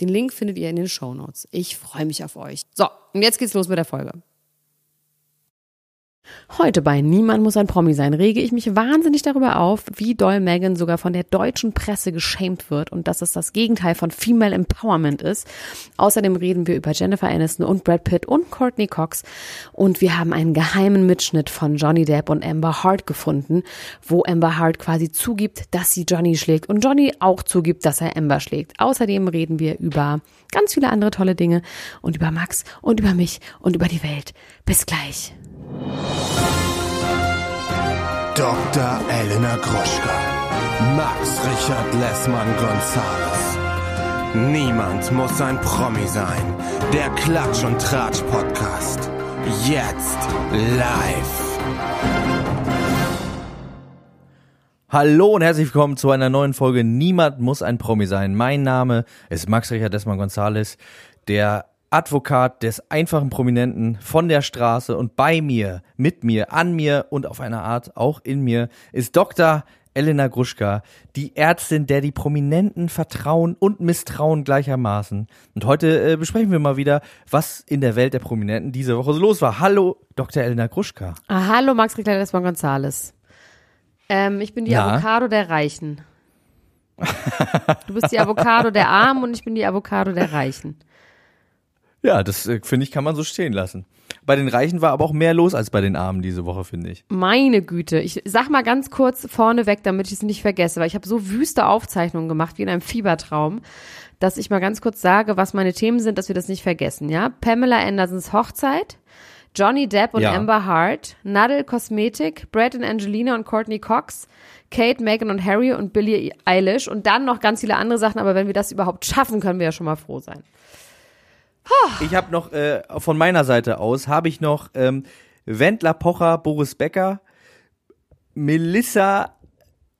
Den Link findet ihr in den Show Notes. Ich freue mich auf euch. So, und jetzt geht's los mit der Folge. Heute bei Niemand muss ein Promi sein rege ich mich wahnsinnig darüber auf, wie doll Megan sogar von der deutschen Presse geschämt wird und dass es das Gegenteil von Female Empowerment ist. Außerdem reden wir über Jennifer Aniston und Brad Pitt und Courtney Cox und wir haben einen geheimen Mitschnitt von Johnny Depp und Amber Hart gefunden, wo Amber Hart quasi zugibt, dass sie Johnny schlägt und Johnny auch zugibt, dass er Amber schlägt. Außerdem reden wir über ganz viele andere tolle Dinge und über Max und über mich und über die Welt. Bis gleich. Dr. Elena Gruschka. Max Richard Lessmann Gonzales. Niemand muss ein Promi sein. Der Klatsch und Tratsch Podcast. Jetzt live. Hallo und herzlich willkommen zu einer neuen Folge Niemand muss ein Promi sein. Mein Name ist Max Richard Lessmann Gonzales, der Advokat des einfachen Prominenten von der Straße und bei mir, mit mir, an mir und auf eine Art auch in mir ist Dr. Elena Gruschka, die Ärztin, der die Prominenten vertrauen und misstrauen gleichermaßen. Und heute äh, besprechen wir mal wieder, was in der Welt der Prominenten diese Woche so los war. Hallo, Dr. Elena Gruschka. Ah, hallo, Max Rickler Gonzales. Ähm, ich bin die Ja. Avocado der Reichen. Du bist die Avocado der Armen und ich bin die Avocado der Reichen. Ja, das äh, finde ich, kann man so stehen lassen. Bei den Reichen war aber auch mehr los als bei den Armen diese Woche, finde ich. Meine Güte, ich sag mal ganz kurz vorneweg, damit ich es nicht vergesse, weil ich habe so wüste Aufzeichnungen gemacht wie in einem Fiebertraum, dass ich mal ganz kurz sage, was meine Themen sind, dass wir das nicht vergessen, ja? Pamela Andersons Hochzeit, Johnny Depp und Ja. Amber Hart, Nadel Kosmetik, Brad und Angelina und Courtney Cox, Kate, Meghan und Harry und Billie Eilish und dann noch ganz viele andere Sachen, aber wenn wir das überhaupt schaffen, können wir ja schon mal froh sein. Ich habe noch äh, von meiner Seite aus habe ich noch ähm, Wendler Pocher, Boris Becker, Melissa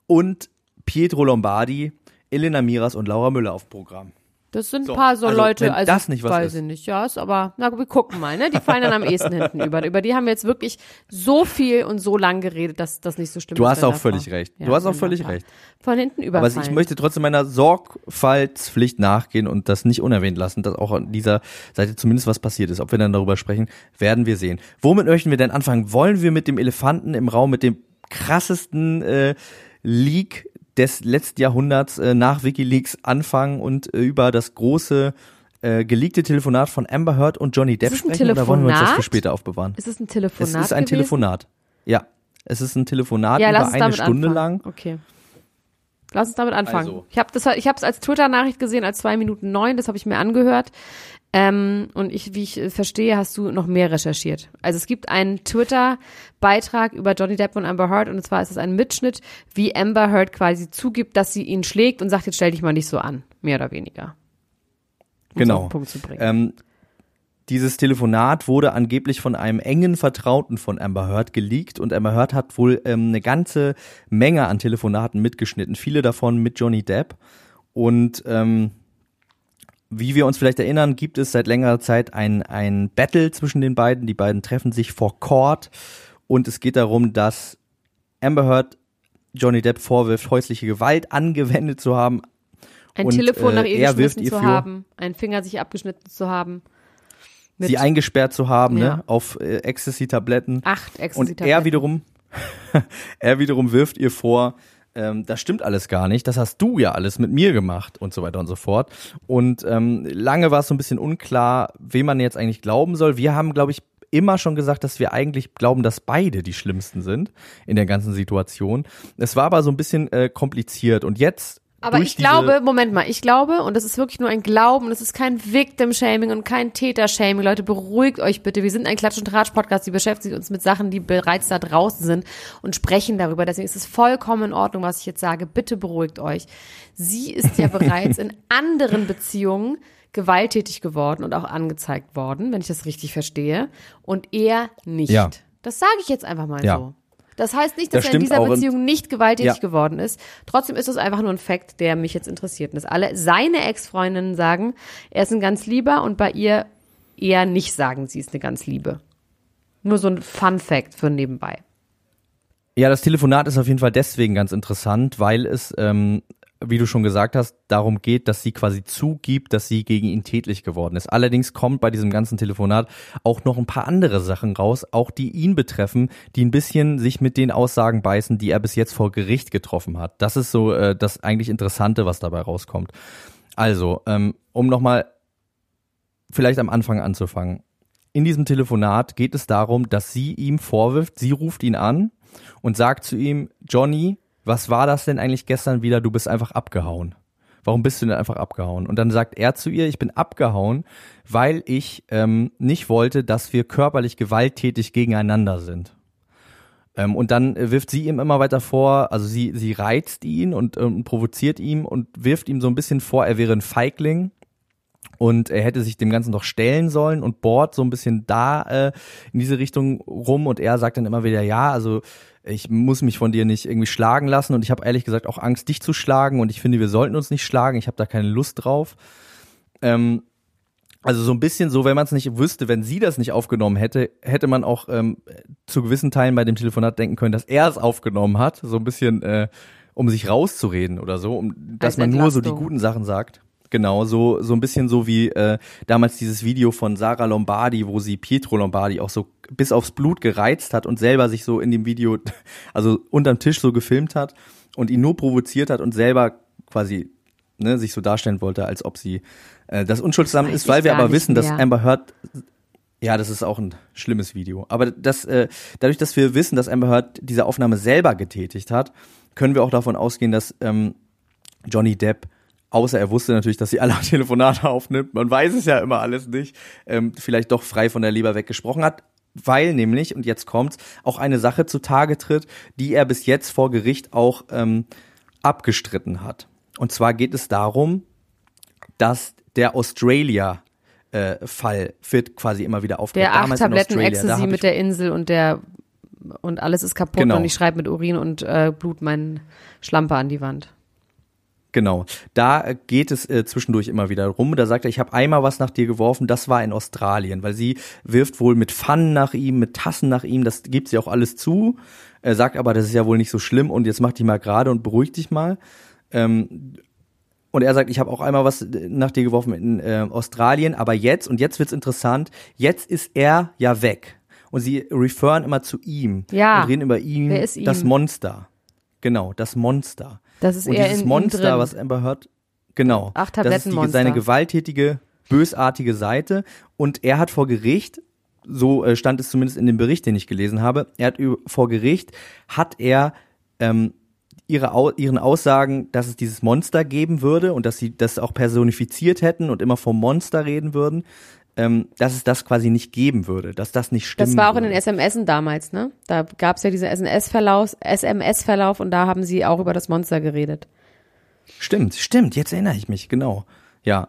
und Pietro Lombardi, Elena Miras und Laura Müller auf Programm. Das sind So, ein paar so also, Leute, also das nicht was weiß ist. ich nicht, ja, ist aber, na wir gucken mal, ne? Die fallen dann am ehesten hinten über. Über die haben wir jetzt wirklich so viel und so lang geredet, dass das nicht so stimmt. Du hast auch völlig Frau- recht. Du hast auch völlig recht. Von hinten Aber überfallen. ich möchte trotzdem meiner Sorgfaltspflicht nachgehen und das nicht unerwähnt lassen, dass auch an dieser Seite zumindest was passiert ist. Ob wir dann darüber sprechen, werden wir sehen. Womit möchten wir denn anfangen? Wollen wir mit dem Elefanten im Raum, mit dem krassesten äh, Leak des letzten Jahrhunderts äh, nach WikiLeaks anfangen und äh, über das große äh, geleakte Telefonat von Amber Heard und Johnny Depp sprechen oder wollen wir uns das für Telefonat? später aufbewahren? ist es ein Telefonat? es ist ein gewesen? Telefonat. Ja, es ist ein Telefonat Ja, über eine Stunde anfangen. lang. Okay. Lass uns damit anfangen. Also. Ich habe es als Twitter-Nachricht gesehen als zwei Minuten neun. Das habe ich mir angehört. Ähm, und ich, wie ich äh, verstehe, hast du noch mehr recherchiert. Also es gibt einen Twitter-Beitrag über Johnny Depp und Amber Heard und zwar ist es ein Mitschnitt, wie Amber Heard quasi zugibt, dass sie ihn schlägt und sagt, jetzt stell dich mal nicht so an, mehr oder weniger. Um Genau. Ähm, dieses Telefonat wurde angeblich von einem engen Vertrauten von Amber Heard geleakt und Amber Heard hat wohl ähm, eine ganze Menge an Telefonaten mitgeschnitten, viele davon mit Johnny Depp. Und ähm, wie wir uns vielleicht erinnern, gibt es seit längerer Zeit ein, ein Battle zwischen den beiden. Die beiden treffen sich vor Court und es geht darum, dass Amber Heard Johnny Depp vorwirft, häusliche Gewalt angewendet zu haben. ein und, Telefon äh, nach ihr geschmissen ihr zu haben, einen Finger sich abgeschnitten zu haben. Sie eingesperrt zu haben, Ja. ne, auf äh, Ecstasy-Tabletten. acht Und Ecstasy-Tabletten. er wiederum, er wiederum wirft ihr vor, ähm, das stimmt alles gar nicht, das hast du ja alles mit mir gemacht und so weiter und so fort. Und ähm, lange war es so ein bisschen unklar, wem man jetzt eigentlich glauben soll. Wir haben, glaube ich, immer schon gesagt, dass wir eigentlich glauben, dass beide die schlimmsten sind in der ganzen Situation. Es war aber so ein bisschen äh, kompliziert und jetzt Aber ich glaube, Moment mal, ich glaube, und das ist wirklich nur ein Glauben, das ist kein Victim-Shaming und kein Täter-Shaming. Leute, beruhigt euch bitte. Wir sind ein Klatsch- und Tratsch-Podcast, die beschäftigt uns mit Sachen, die bereits da draußen sind und sprechen darüber. Deswegen ist es vollkommen in Ordnung, was ich jetzt sage. Bitte beruhigt euch. Sie ist ja bereits in anderen Beziehungen gewalttätig geworden und auch angezeigt worden, wenn ich das richtig verstehe. Und er nicht. Ja. Das sage ich jetzt einfach mal Ja. so. Das heißt nicht, dass Das er in dieser Beziehung nicht gewalttätig Ja. geworden ist. Trotzdem ist es einfach nur ein Fakt, der mich jetzt interessiert. Und dass alle seine Ex-Freundinnen sagen, er ist ein ganz lieber und bei ihr eher nicht sagen, sie ist eine ganz liebe. Nur so ein Fun-Fact für nebenbei. Ja, das Telefonat ist auf jeden Fall deswegen ganz interessant, weil es, ähm, wie du schon gesagt hast, darum geht, dass sie quasi zugibt, dass sie gegen ihn tätlich geworden ist. Allerdings kommt bei diesem ganzen Telefonat auch noch ein paar andere Sachen raus, auch die ihn betreffen, die ein bisschen sich mit den Aussagen beißen, die er bis jetzt vor Gericht getroffen hat. Das ist so äh, das eigentlich Interessante, was dabei rauskommt. Also, ähm, um nochmal vielleicht am Anfang anzufangen. In diesem Telefonat geht es darum, dass sie ihm vorwirft, sie ruft ihn an und sagt zu ihm, Johnny, was war das denn eigentlich gestern wieder? Du bist einfach abgehauen. Warum bist du denn einfach abgehauen? Und dann sagt er zu ihr, ich bin abgehauen, weil ich ähm, nicht wollte, dass wir körperlich gewalttätig gegeneinander sind. Ähm, und dann äh, wirft sie ihm immer weiter vor, also sie, sie reizt ihn und ähm, provoziert ihn und wirft ihm so ein bisschen vor, er wäre ein Feigling und er hätte sich dem Ganzen doch stellen sollen und bohrt so ein bisschen da äh, in diese Richtung rum und er sagt dann immer wieder, ja, also ich muss mich von dir nicht irgendwie schlagen lassen und ich habe ehrlich gesagt auch Angst, dich zu schlagen und ich finde, wir sollten uns nicht schlagen, ich habe da keine Lust drauf. Ähm, also so ein bisschen so, wenn man es nicht wüsste, wenn sie das nicht aufgenommen hätte, hätte man auch ähm, zu gewissen Teilen bei dem Telefonat denken können, dass er es aufgenommen hat, so ein bisschen, äh, um sich rauszureden oder so, um dass Als man nur so die guten Sachen sagt. Genau, so so ein bisschen so wie äh, damals dieses Video von Sarah Lombardi, wo sie Pietro Lombardi auch so bis aufs Blut gereizt hat und selber sich so in dem Video, also unterm Tisch so gefilmt hat und ihn nur provoziert hat und selber quasi ne, sich so darstellen wollte, als ob sie äh, das unschuldsam ist, weil wir aber wissen, dass mehr. Amber Heard ja, das ist auch ein schlimmes Video. Aber das, äh, dadurch, dass wir wissen, dass Amber Heard diese Aufnahme selber getätigt hat, können wir auch davon ausgehen, dass ähm, Johnny Depp, außer er wusste natürlich, dass sie alle Telefonate aufnimmt, man weiß es ja immer alles nicht, ähm, vielleicht doch frei von der Leber weggesprochen hat, weil nämlich, und jetzt kommt's, auch eine Sache zutage tritt, die er bis jetzt vor Gericht auch ähm, abgestritten hat. Und zwar geht es darum, dass der Australia äh, Fall wird quasi immer wieder aufgegriffen. Der acht Tabletten Ecstasy mit der Insel und der und alles ist kaputt Genau. und ich schreibe mit Urin und äh, Blut meinen Schlampe an die Wand. Genau, da äh, geht es äh, zwischendurch immer wieder rum. Da sagt er, ich habe einmal was nach dir geworfen, das war in Australien, weil sie wirft wohl mit Pfannen nach ihm, mit Tassen nach ihm, das gibt sie auch alles zu. Er sagt aber, das ist ja wohl nicht so schlimm und jetzt mach dich mal gerade und beruhig dich mal. Ähm, und er sagt, ich habe auch einmal was äh, nach dir geworfen in äh, Australien, aber jetzt, und jetzt wird's interessant, jetzt ist er ja weg. Und sie referen immer zu ihm Ja. und reden über ihn, Wer ist das ihm? Monster. Genau, das Monster. Das ist Und eher dieses in Monster, was Amber Heard, genau, Acht das ist die, seine gewalttätige, bösartige Seite. Und er hat vor Gericht, so äh, stand es zumindest in dem Bericht, den ich gelesen habe, er hat vor Gericht, hat er ähm, ihre, Au- ihren Aussagen, dass es dieses Monster geben würde und dass sie das auch personifiziert hätten und immer vom Monster reden würden, ähm, dass es das quasi nicht geben würde, dass das nicht stimmt. Das war auch in den SMSen damals, ne? Da gab es ja diesen SMS-Verlauf, SMS-Verlauf und da haben sie auch über das Monster geredet. Stimmt, stimmt, jetzt erinnere ich mich, genau. Ja.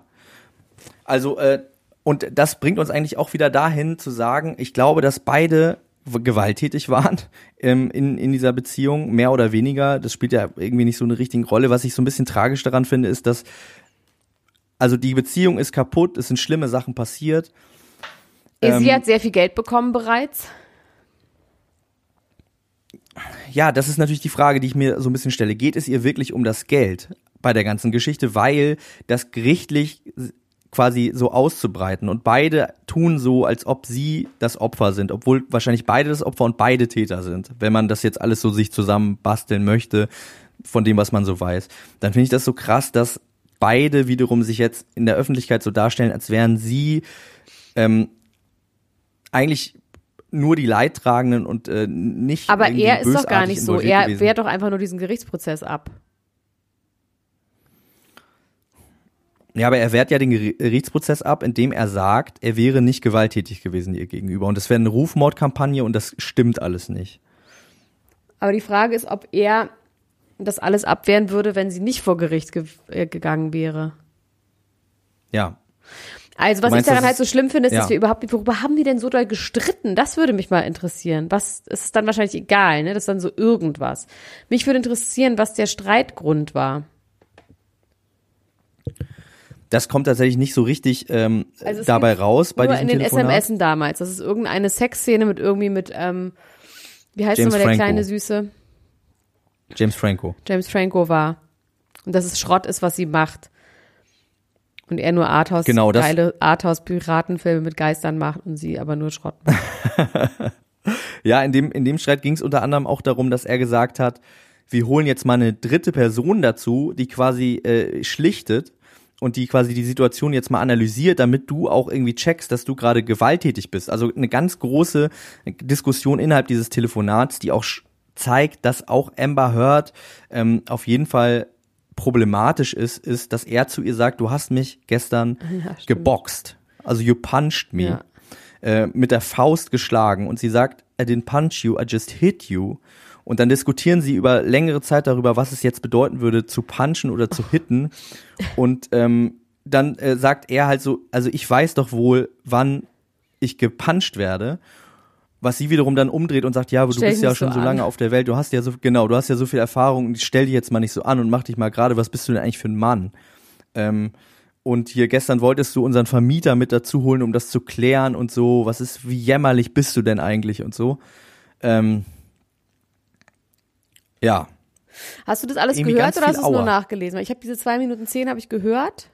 Also, äh, und das bringt uns eigentlich auch wieder dahin zu sagen, ich glaube, dass beide gewalttätig waren ähm, in, in dieser Beziehung, mehr oder weniger. Das spielt ja irgendwie nicht so eine richtige Rolle. Was ich so ein bisschen tragisch daran finde, ist, dass also die Beziehung ist kaputt, es sind schlimme Sachen passiert. sie Ähm, hat sehr viel Geld bekommen bereits. Ja, das ist natürlich die Frage, die ich mir so ein bisschen stelle. Geht es ihr wirklich um das Geld bei der ganzen Geschichte, weil das gerichtlich quasi so auszubreiten und beide tun so, als ob sie das Opfer sind, obwohl wahrscheinlich beide das Opfer und beide Täter sind, wenn man das jetzt alles so sich zusammen basteln möchte von dem, was man so weiß. Dann finde ich das so krass, dass beide wiederum sich jetzt in der Öffentlichkeit so darstellen, als wären sie ähm, eigentlich nur die Leidtragenden und äh, nicht Aber er ist doch gar nicht so. Er gewesen. wehrt doch einfach nur diesen Gerichtsprozess ab. Ja, aber er wehrt ja den Gerichtsprozess ab, indem er sagt, er wäre nicht gewalttätig gewesen ihr gegenüber. Und das wäre eine Rufmordkampagne und das stimmt alles nicht. Aber die Frage ist, ob er das alles abwehren würde, wenn sie nicht vor Gericht ge äh, gegangen wäre. Ja. Also, was meinst, ich daran halt so schlimm finde, ist, ja. dass wir überhaupt, worüber haben die denn so doll gestritten? Das würde mich mal interessieren. Was ist dann wahrscheinlich egal, ne? Das ist dann so irgendwas. Mich würde interessieren, was der Streitgrund war. Das kommt tatsächlich nicht so richtig ähm, Also dabei raus bei Nur diesem in den. SMSen damals. Das ist irgendeine Sexszene mit irgendwie mit, ähm, wie heißt nochmal der kleine Süße? James Franco. James Franco war. Und dass es Schrott ist, was sie macht. Und er nur Arthouse, Genau, das- geile Arthouse-Piratenfilme mit Geistern macht und sie aber nur Schrott macht. Ja, in dem, in dem Streit ging es unter anderem auch darum, dass er gesagt hat, wir holen jetzt mal eine dritte Person dazu, die quasi äh, schlichtet und die quasi die Situation jetzt mal analysiert, damit du auch irgendwie checkst, dass du gerade gewalttätig bist. Also eine ganz große Diskussion innerhalb dieses Telefonats, die auch zeigt, dass auch Amber Heard ähm, auf jeden Fall problematisch ist, ist, dass er zu ihr sagt, du hast mich gestern stimmt. geboxt. Also you punched me Ja. äh, mit der Faust geschlagen und sie sagt, I didn't punch you, I just hit you. Und dann diskutieren sie über längere Zeit darüber, was es jetzt bedeuten würde, zu punchen oder zu hitten. Und ähm, dann äh, sagt er halt so, also ich weiß doch wohl, wann ich gepuncht werde. Was sie wiederum dann umdreht und sagt, ja, aber du bist ja schon so so an. lange auf der Welt, du hast ja so, genau, du hast ja so viel Erfahrung stell dich jetzt mal nicht so an und mach dich mal gerade, was bist du denn eigentlich für ein Mann? Ähm, und hier gestern wolltest du unseren Vermieter mit dazu holen, um das zu klären und so. Was ist, wie jämmerlich bist du denn eigentlich und so? Ähm, ja, Hast du das alles Irgendwie gehört oder hast du es nur nachgelesen? Weil Ich habe diese zwei Minuten zehn habe ich gehört.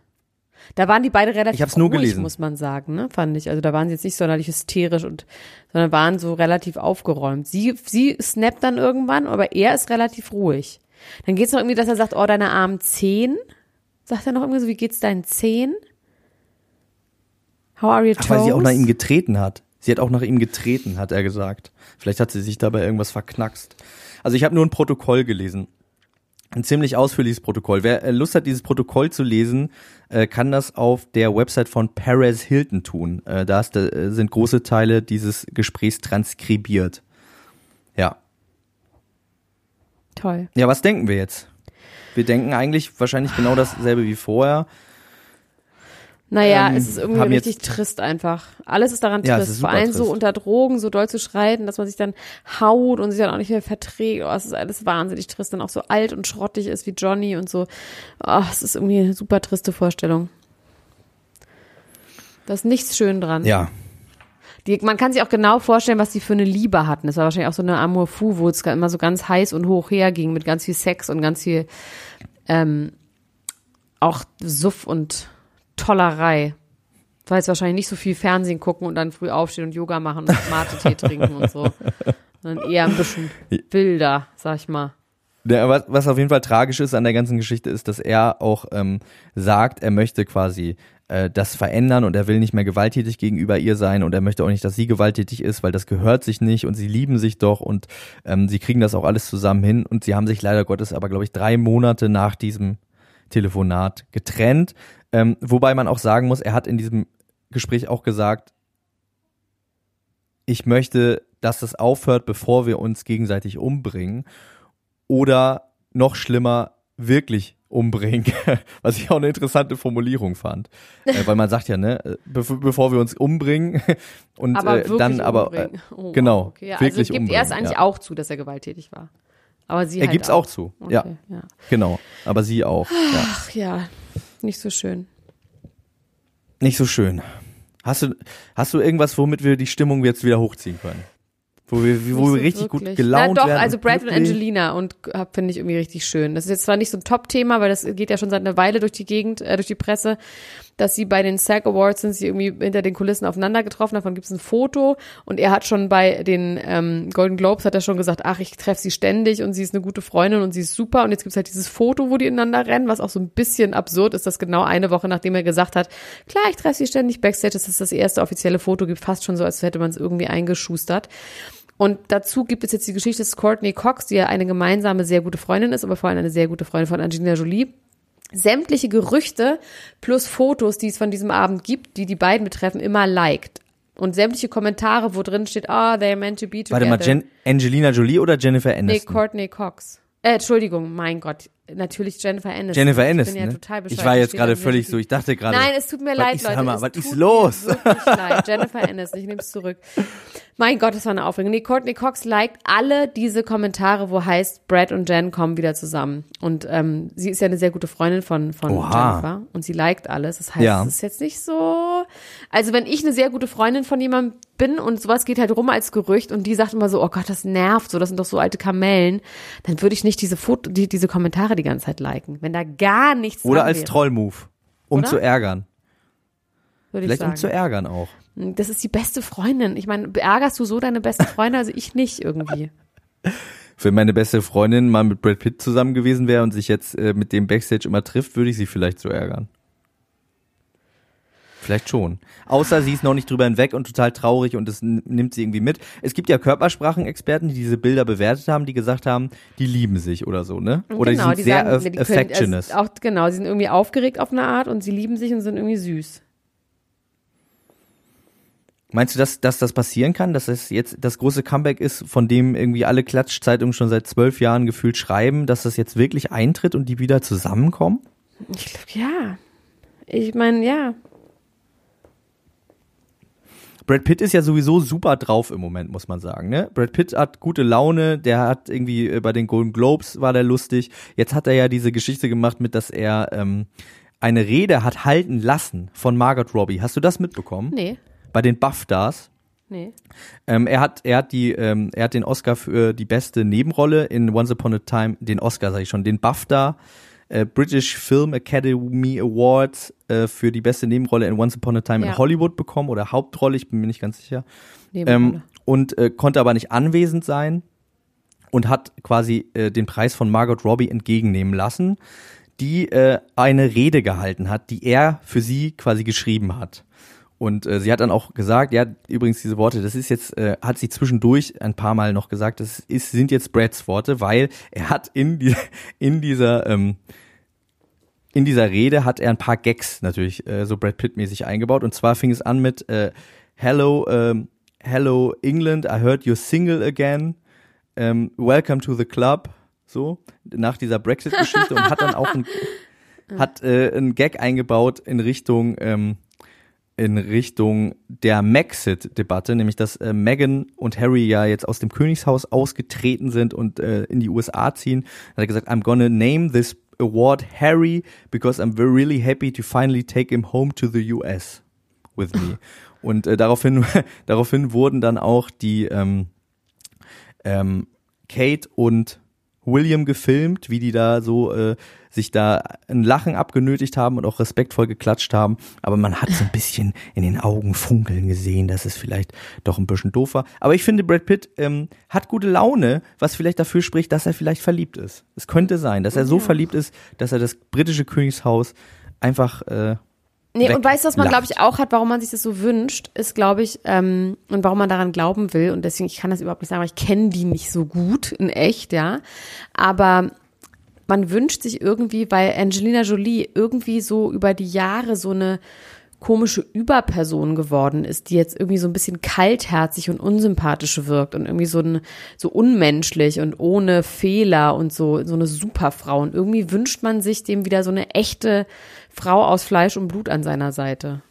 Da waren die beide relativ Ich hab's nur ruhig, gelesen. muss man sagen, ne? Fand ich. Also da waren sie jetzt nicht sonderlich hysterisch und sondern waren so relativ aufgeräumt. Sie sie snappt dann irgendwann, aber er ist relativ ruhig. Dann geht's noch irgendwie, dass er sagt, oh, deine armen Zehen. Sagt er noch irgendwie so, wie geht's deinen Zehen? How are your toes? Ach, weil sie auch nach ihm getreten hat. Sie hat auch nach ihm getreten, hat er gesagt. Vielleicht hat sie sich dabei irgendwas verknackst. Also ich habe nur ein Protokoll gelesen. Ein ziemlich ausführliches Protokoll. Wer äh, Lust hat, dieses Protokoll zu lesen, äh, kann das auf der Website von Perez Hilton tun. Äh, da ist, äh, sind große Teile dieses Gesprächs transkribiert. Ja. Toll. Ja, was denken wir jetzt? Wir denken eigentlich wahrscheinlich genau dasselbe wie vorher. Naja, ähm, es ist irgendwie richtig jetzt- trist einfach. Alles ist daran Ja, es trist. ist Vor allem so trist. unter Drogen, so doll zu schreiten, dass man sich dann haut und sich dann auch nicht mehr verträgt. Oh, es ist alles wahnsinnig trist. Dann auch so alt und schrottig ist wie Johnny und so. Oh, es ist irgendwie eine super triste Vorstellung. Da ist nichts schön dran. Ja. Die, man kann sich auch genau vorstellen, was die für eine Liebe hatten. Das war wahrscheinlich auch so eine Amour fou, wo es immer so ganz heiß und hoch herging mit ganz viel Sex und ganz viel ähm, auch Suff und Tollerei. Weil jetzt wahrscheinlich nicht so viel Fernsehen gucken und dann früh aufstehen und Yoga machen und Mate-Tee trinken und so. Sondern eher ein bisschen wilder, sag ich mal. Der, was, was auf jeden Fall tragisch ist an der ganzen Geschichte, ist, dass er auch ähm, sagt, er möchte quasi äh, das verändern und er will nicht mehr gewalttätig gegenüber ihr sein und er möchte auch nicht, dass sie gewalttätig ist, weil das gehört sich nicht und sie lieben sich doch und ähm, sie kriegen das auch alles zusammen hin und sie haben sich leider Gottes aber, glaube ich, drei Monate nach diesem Telefonat getrennt. Ähm, wobei man auch sagen muss, er hat in diesem Gespräch auch gesagt, ich möchte, dass das aufhört, bevor wir uns gegenseitig umbringen oder noch schlimmer wirklich umbringen, was ich auch eine interessante Formulierung fand, äh, weil man sagt ja, ne, äh, bev bevor wir uns umbringen und Aber äh, dann aber umbringen. äh, Oh, genau, okay. Ja, wirklich also gibt er es umbringen, eigentlich ja. auch zu, dass er gewalttätig war. Aber sie Er halt gibt's auch zu, ja. Okay, ja. genau, aber sie auch, ja. Ach ja, nicht so schön. Nicht so schön. Hast du hast du irgendwas, womit wir die Stimmung jetzt wieder hochziehen können? Wo wir, wo wir richtig wirklich. gut gelaunt Na doch, werden. also Brad und glücklich. Angelina und hab- finde ich irgendwie richtig schön. Das ist jetzt zwar nicht so ein Top-Thema, weil das geht ja schon seit einer Weile durch die Gegend, äh, durch die Presse, dass sie bei den SAG Awards sind sie irgendwie hinter den Kulissen aufeinander getroffen. Davon gibt es ein Foto und er hat schon bei den ähm, Golden Globes hat er schon gesagt, ach, ich treffe sie ständig und sie ist eine gute Freundin und sie ist super. Und jetzt gibt's halt dieses Foto, wo die ineinander rennen, was auch so ein bisschen absurd ist, dass genau eine Woche nachdem er gesagt hat, klar, ich treffe sie ständig backstage, dass es das erste offizielle Foto gibt, fast schon so, als hätte man es irgendwie eingeschustert. Und dazu gibt es jetzt die Geschichte des Courtney Cox, die ja eine gemeinsame sehr gute Freundin ist, aber vor allem eine sehr gute Freundin von Angelina Jolie. Sämtliche Gerüchte plus Fotos, die es von diesem Abend gibt, die die beiden betreffen, immer liked. Und sämtliche Kommentare, wo drin steht, ah, oh, they're meant to be together. Warte mal, Jen Angelina Jolie oder Jennifer Nee, Aniston? Courtney Cox. Äh, Entschuldigung, mein Gott. Natürlich Jennifer Aniston. Jennifer Ich Aniston. bin ja ne? total bescheuert. ich war jetzt gerade völlig so ich dachte gerade. Nein, es tut mir leid, Leute. Mal, was ist los? Leid. Jennifer Aniston, ich nehme es zurück. Mein Gott, das war eine Aufregung. Nee, Courtney Cox liked alle diese Kommentare, wo heißt, Brad und Jen kommen wieder zusammen. Und ähm, sie ist ja eine sehr gute Freundin von, von Oha. Jennifer. Und sie liked alles. Das heißt, Ja. es ist jetzt nicht so. Also, wenn ich eine sehr gute Freundin von jemandem bin und sowas geht halt rum als Gerücht und die sagt immer so, oh Gott, das nervt so, das sind doch so alte Kamellen, dann würde ich nicht diese Foto, die, diese Kommentare die ganze Zeit liken. Wenn da gar nichts Oder als Trollmove. Um Oder? zu ärgern. würde ich Vielleicht um zu ärgern auch. Das ist die beste Freundin. Ich meine, beärgerst du so deine beste Freundin? Also ich nicht irgendwie. Wenn meine beste Freundin mal mit Brad Pitt zusammen gewesen wäre und sich jetzt äh, mit dem Backstage immer trifft, würde ich sie vielleicht so ärgern. Vielleicht schon. Außer sie ist noch nicht drüber hinweg und total traurig und das nimmt sie irgendwie mit. Es gibt ja Körpersprachenexperten, die diese Bilder bewertet haben, die gesagt haben, die lieben sich oder so, ne? Oder genau, die sind sehr sagen, die also auch genau, sie sind irgendwie aufgeregt auf eine Art und sie lieben sich und sind irgendwie süß. Meinst du, dass, dass das passieren kann, dass es jetzt das große Comeback ist, von dem irgendwie alle Klatschzeitungen schon seit zwölf Jahren gefühlt schreiben, dass das jetzt wirklich eintritt und die wieder zusammenkommen? Ich glaube, ja. Ich meine, ja. Brad Pitt ist ja sowieso super drauf im Moment, muss man sagen. Ne? Brad Pitt hat gute Laune, der hat irgendwie äh, bei den Golden Globes war der lustig. Jetzt hat er ja diese Geschichte gemacht mit, dass er ähm, eine Rede hat halten lassen von Margot Robbie. Hast du das mitbekommen? Nee, Bei den BAFTAs. nee. Ähm, er hat, er hat die, ähm, er hat den Oscar für die beste Nebenrolle in Once Upon a Time, den Oscar sage ich schon, den BAFTA äh, British Film Academy Awards äh, für die beste Nebenrolle in Once Upon a Time Ja. in Hollywood bekommen oder Hauptrolle, ich bin mir nicht ganz sicher. Ähm, und äh, konnte aber nicht anwesend sein und hat quasi äh, den Preis von Margot Robbie entgegennehmen lassen, die äh, eine Rede gehalten hat, die er für sie quasi geschrieben hat. Und äh, sie hat dann auch gesagt, ja, übrigens diese Worte, das ist jetzt, äh, hat sie zwischendurch ein paar Mal noch gesagt, das ist, sind jetzt Brads Worte, weil er hat in, die, in dieser ähm, in dieser Rede hat er ein paar Gags natürlich äh, so Brad Pitt mäßig eingebaut. Und zwar fing es an mit äh, Hello ähm, Hello England I heard you're single again ähm, Welcome to the club so nach dieser Brexit Geschichte und hat dann auch ein, hat äh, ein Gag eingebaut in Richtung ähm, in Richtung der Maxit-Debatte, nämlich dass äh, Meghan und Harry ja jetzt aus dem Königshaus ausgetreten sind und äh, in die USA ziehen. Da hat er gesagt, I'm gonna name this award Harry because I'm very really happy to finally take him home to the US with me. und äh, daraufhin, daraufhin wurden dann auch die ähm, ähm, Kate und William gefilmt, wie die da so äh, sich da ein Lachen abgenötigt haben und auch respektvoll geklatscht haben. Aber man hat so ein bisschen in den Augen funkeln gesehen, dass es vielleicht doch ein bisschen doof war. Aber ich finde, Brad Pitt ähm, hat gute Laune, was vielleicht dafür spricht, dass er vielleicht verliebt ist. Es könnte sein, dass er so verliebt ist, dass er das britische Königshaus einfach äh, Nee, und weißt du, was man, glaube ich, auch hat, warum man sich das so wünscht, ist, glaube ich, ähm, und warum man daran glauben will, und deswegen, ich kann das überhaupt nicht sagen, weil ich kenne die nicht so gut in echt, ja. Aber man wünscht sich irgendwie, weil Angelina Jolie irgendwie so über die Jahre so eine komische Überperson geworden ist, die jetzt irgendwie so ein bisschen kaltherzig und unsympathisch wirkt und irgendwie so ein, so unmenschlich und ohne Fehler und so, so eine Superfrau. Und irgendwie wünscht man sich dem wieder so eine echte Frau aus Fleisch und Blut an seiner Seite.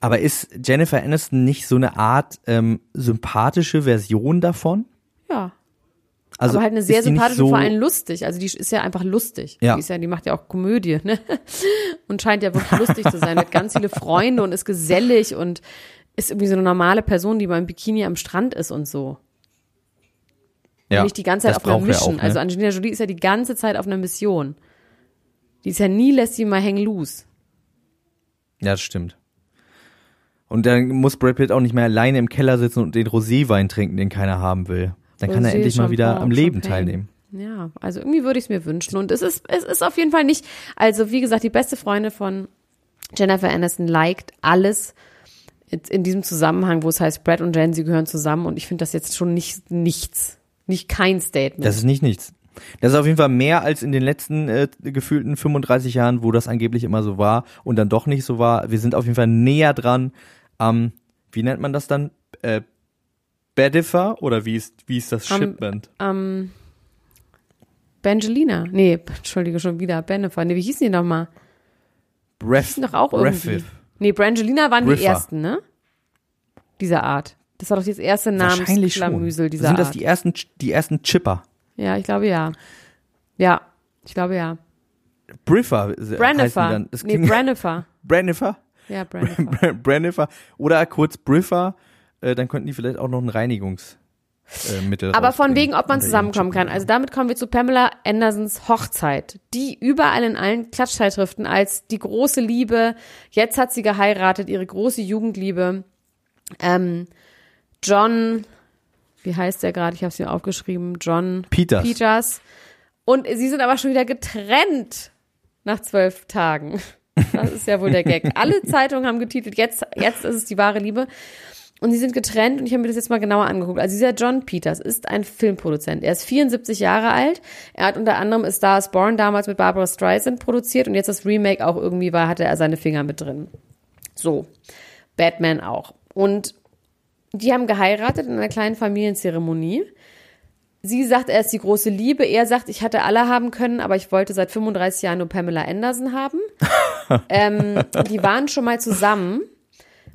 Aber ist Jennifer Aniston nicht so eine Art ähm, sympathische Version davon? Ja. Also aber halt eine sehr sympathische, so, vor allem lustig. Also die ist ja einfach lustig. Ja. Die ist ja, die macht ja auch Komödie, ne? Und scheint ja wirklich lustig zu sein. Hat ganz viele Freunde und ist gesellig und ist irgendwie so eine normale Person, die beim Bikini am Strand ist und so. ja, nicht die ganze Zeit auf einer er Mission. Auch, ne? Also Angelina Jolie ist ja die ganze Zeit auf einer Mission. Die ist ja nie, lässt sie mal hängen loose. Ja, das stimmt. Und dann muss Brad Pitt auch nicht mehr alleine im Keller sitzen und den Roséwein trinken, den keiner haben will. Dann kann er endlich mal wieder am Leben Champagne. teilnehmen. Ja, also irgendwie würde ich es mir wünschen. Und es ist, es ist auf jeden Fall nicht, also wie gesagt, die beste Freundin von Jennifer Aniston liked alles in diesem Zusammenhang, wo es heißt, Brad und Jen, sie gehören zusammen. Und ich finde das jetzt schon nicht nichts. Nicht kein Statement. Das ist nicht nichts. Das ist auf jeden Fall mehr als in den letzten äh, gefühlten 35 Jahren, wo das angeblich immer so war und dann doch nicht so war. Wir sind auf jeden Fall näher dran am, wie nennt man das dann? Äh, Bedifer oder wie ist, wie ist das Am- Shipment? Ähm, Bengelina. Nee, entschuldige schon wieder. Benefer. Nee, wie hießen die nochmal? Bref, hießen doch auch irgendwie. Brefif. Nee, Brangelina waren die Briffer. ersten, ne? Dieser Art. Das war doch das erste. Namensklamüsel dieser Sind das Art. die ersten, die ersten Chipper? Ja, ich glaube ja. Ja, ich glaube ja. Briffer dann. Das Nee, Brandifer. Brandifer? Ja, Brandifer. Brandifer. Oder kurz Briffer, äh, dann könnten die vielleicht auch noch ein Reinigungsmittel äh, Aber von wegen, ob man zusammenkommen kann. Also damit kommen wir zu Pamela Andersons Hochzeit, die überall in allen Klatschzeitschriften als die große Liebe, jetzt hat sie geheiratet, ihre große Jugendliebe. Ähm, John, wie heißt der gerade? Ich habe es mir aufgeschrieben. John Peters. Peters. Und sie sind aber schon wieder getrennt nach zwölf Tagen. Das ist ja wohl der Gag. Alle Zeitungen haben getitelt, jetzt, jetzt ist es die wahre Liebe. Und sie sind getrennt und ich habe mir das jetzt mal genauer angeguckt. Also dieser John Peters ist ein Filmproduzent. Er ist 74 Jahre alt. Er hat unter anderem A Star is Born damals mit Barbara Streisand produziert und jetzt das Remake auch irgendwie war, hatte er seine Finger mit drin. So. Batman auch. Und die haben geheiratet in einer kleinen Familienzeremonie. Sie sagt, er ist die große Liebe. Er sagt, ich hatte alle haben können, aber ich wollte seit 35 Jahren nur Pamela Anderson haben. ähm, die waren schon mal zusammen.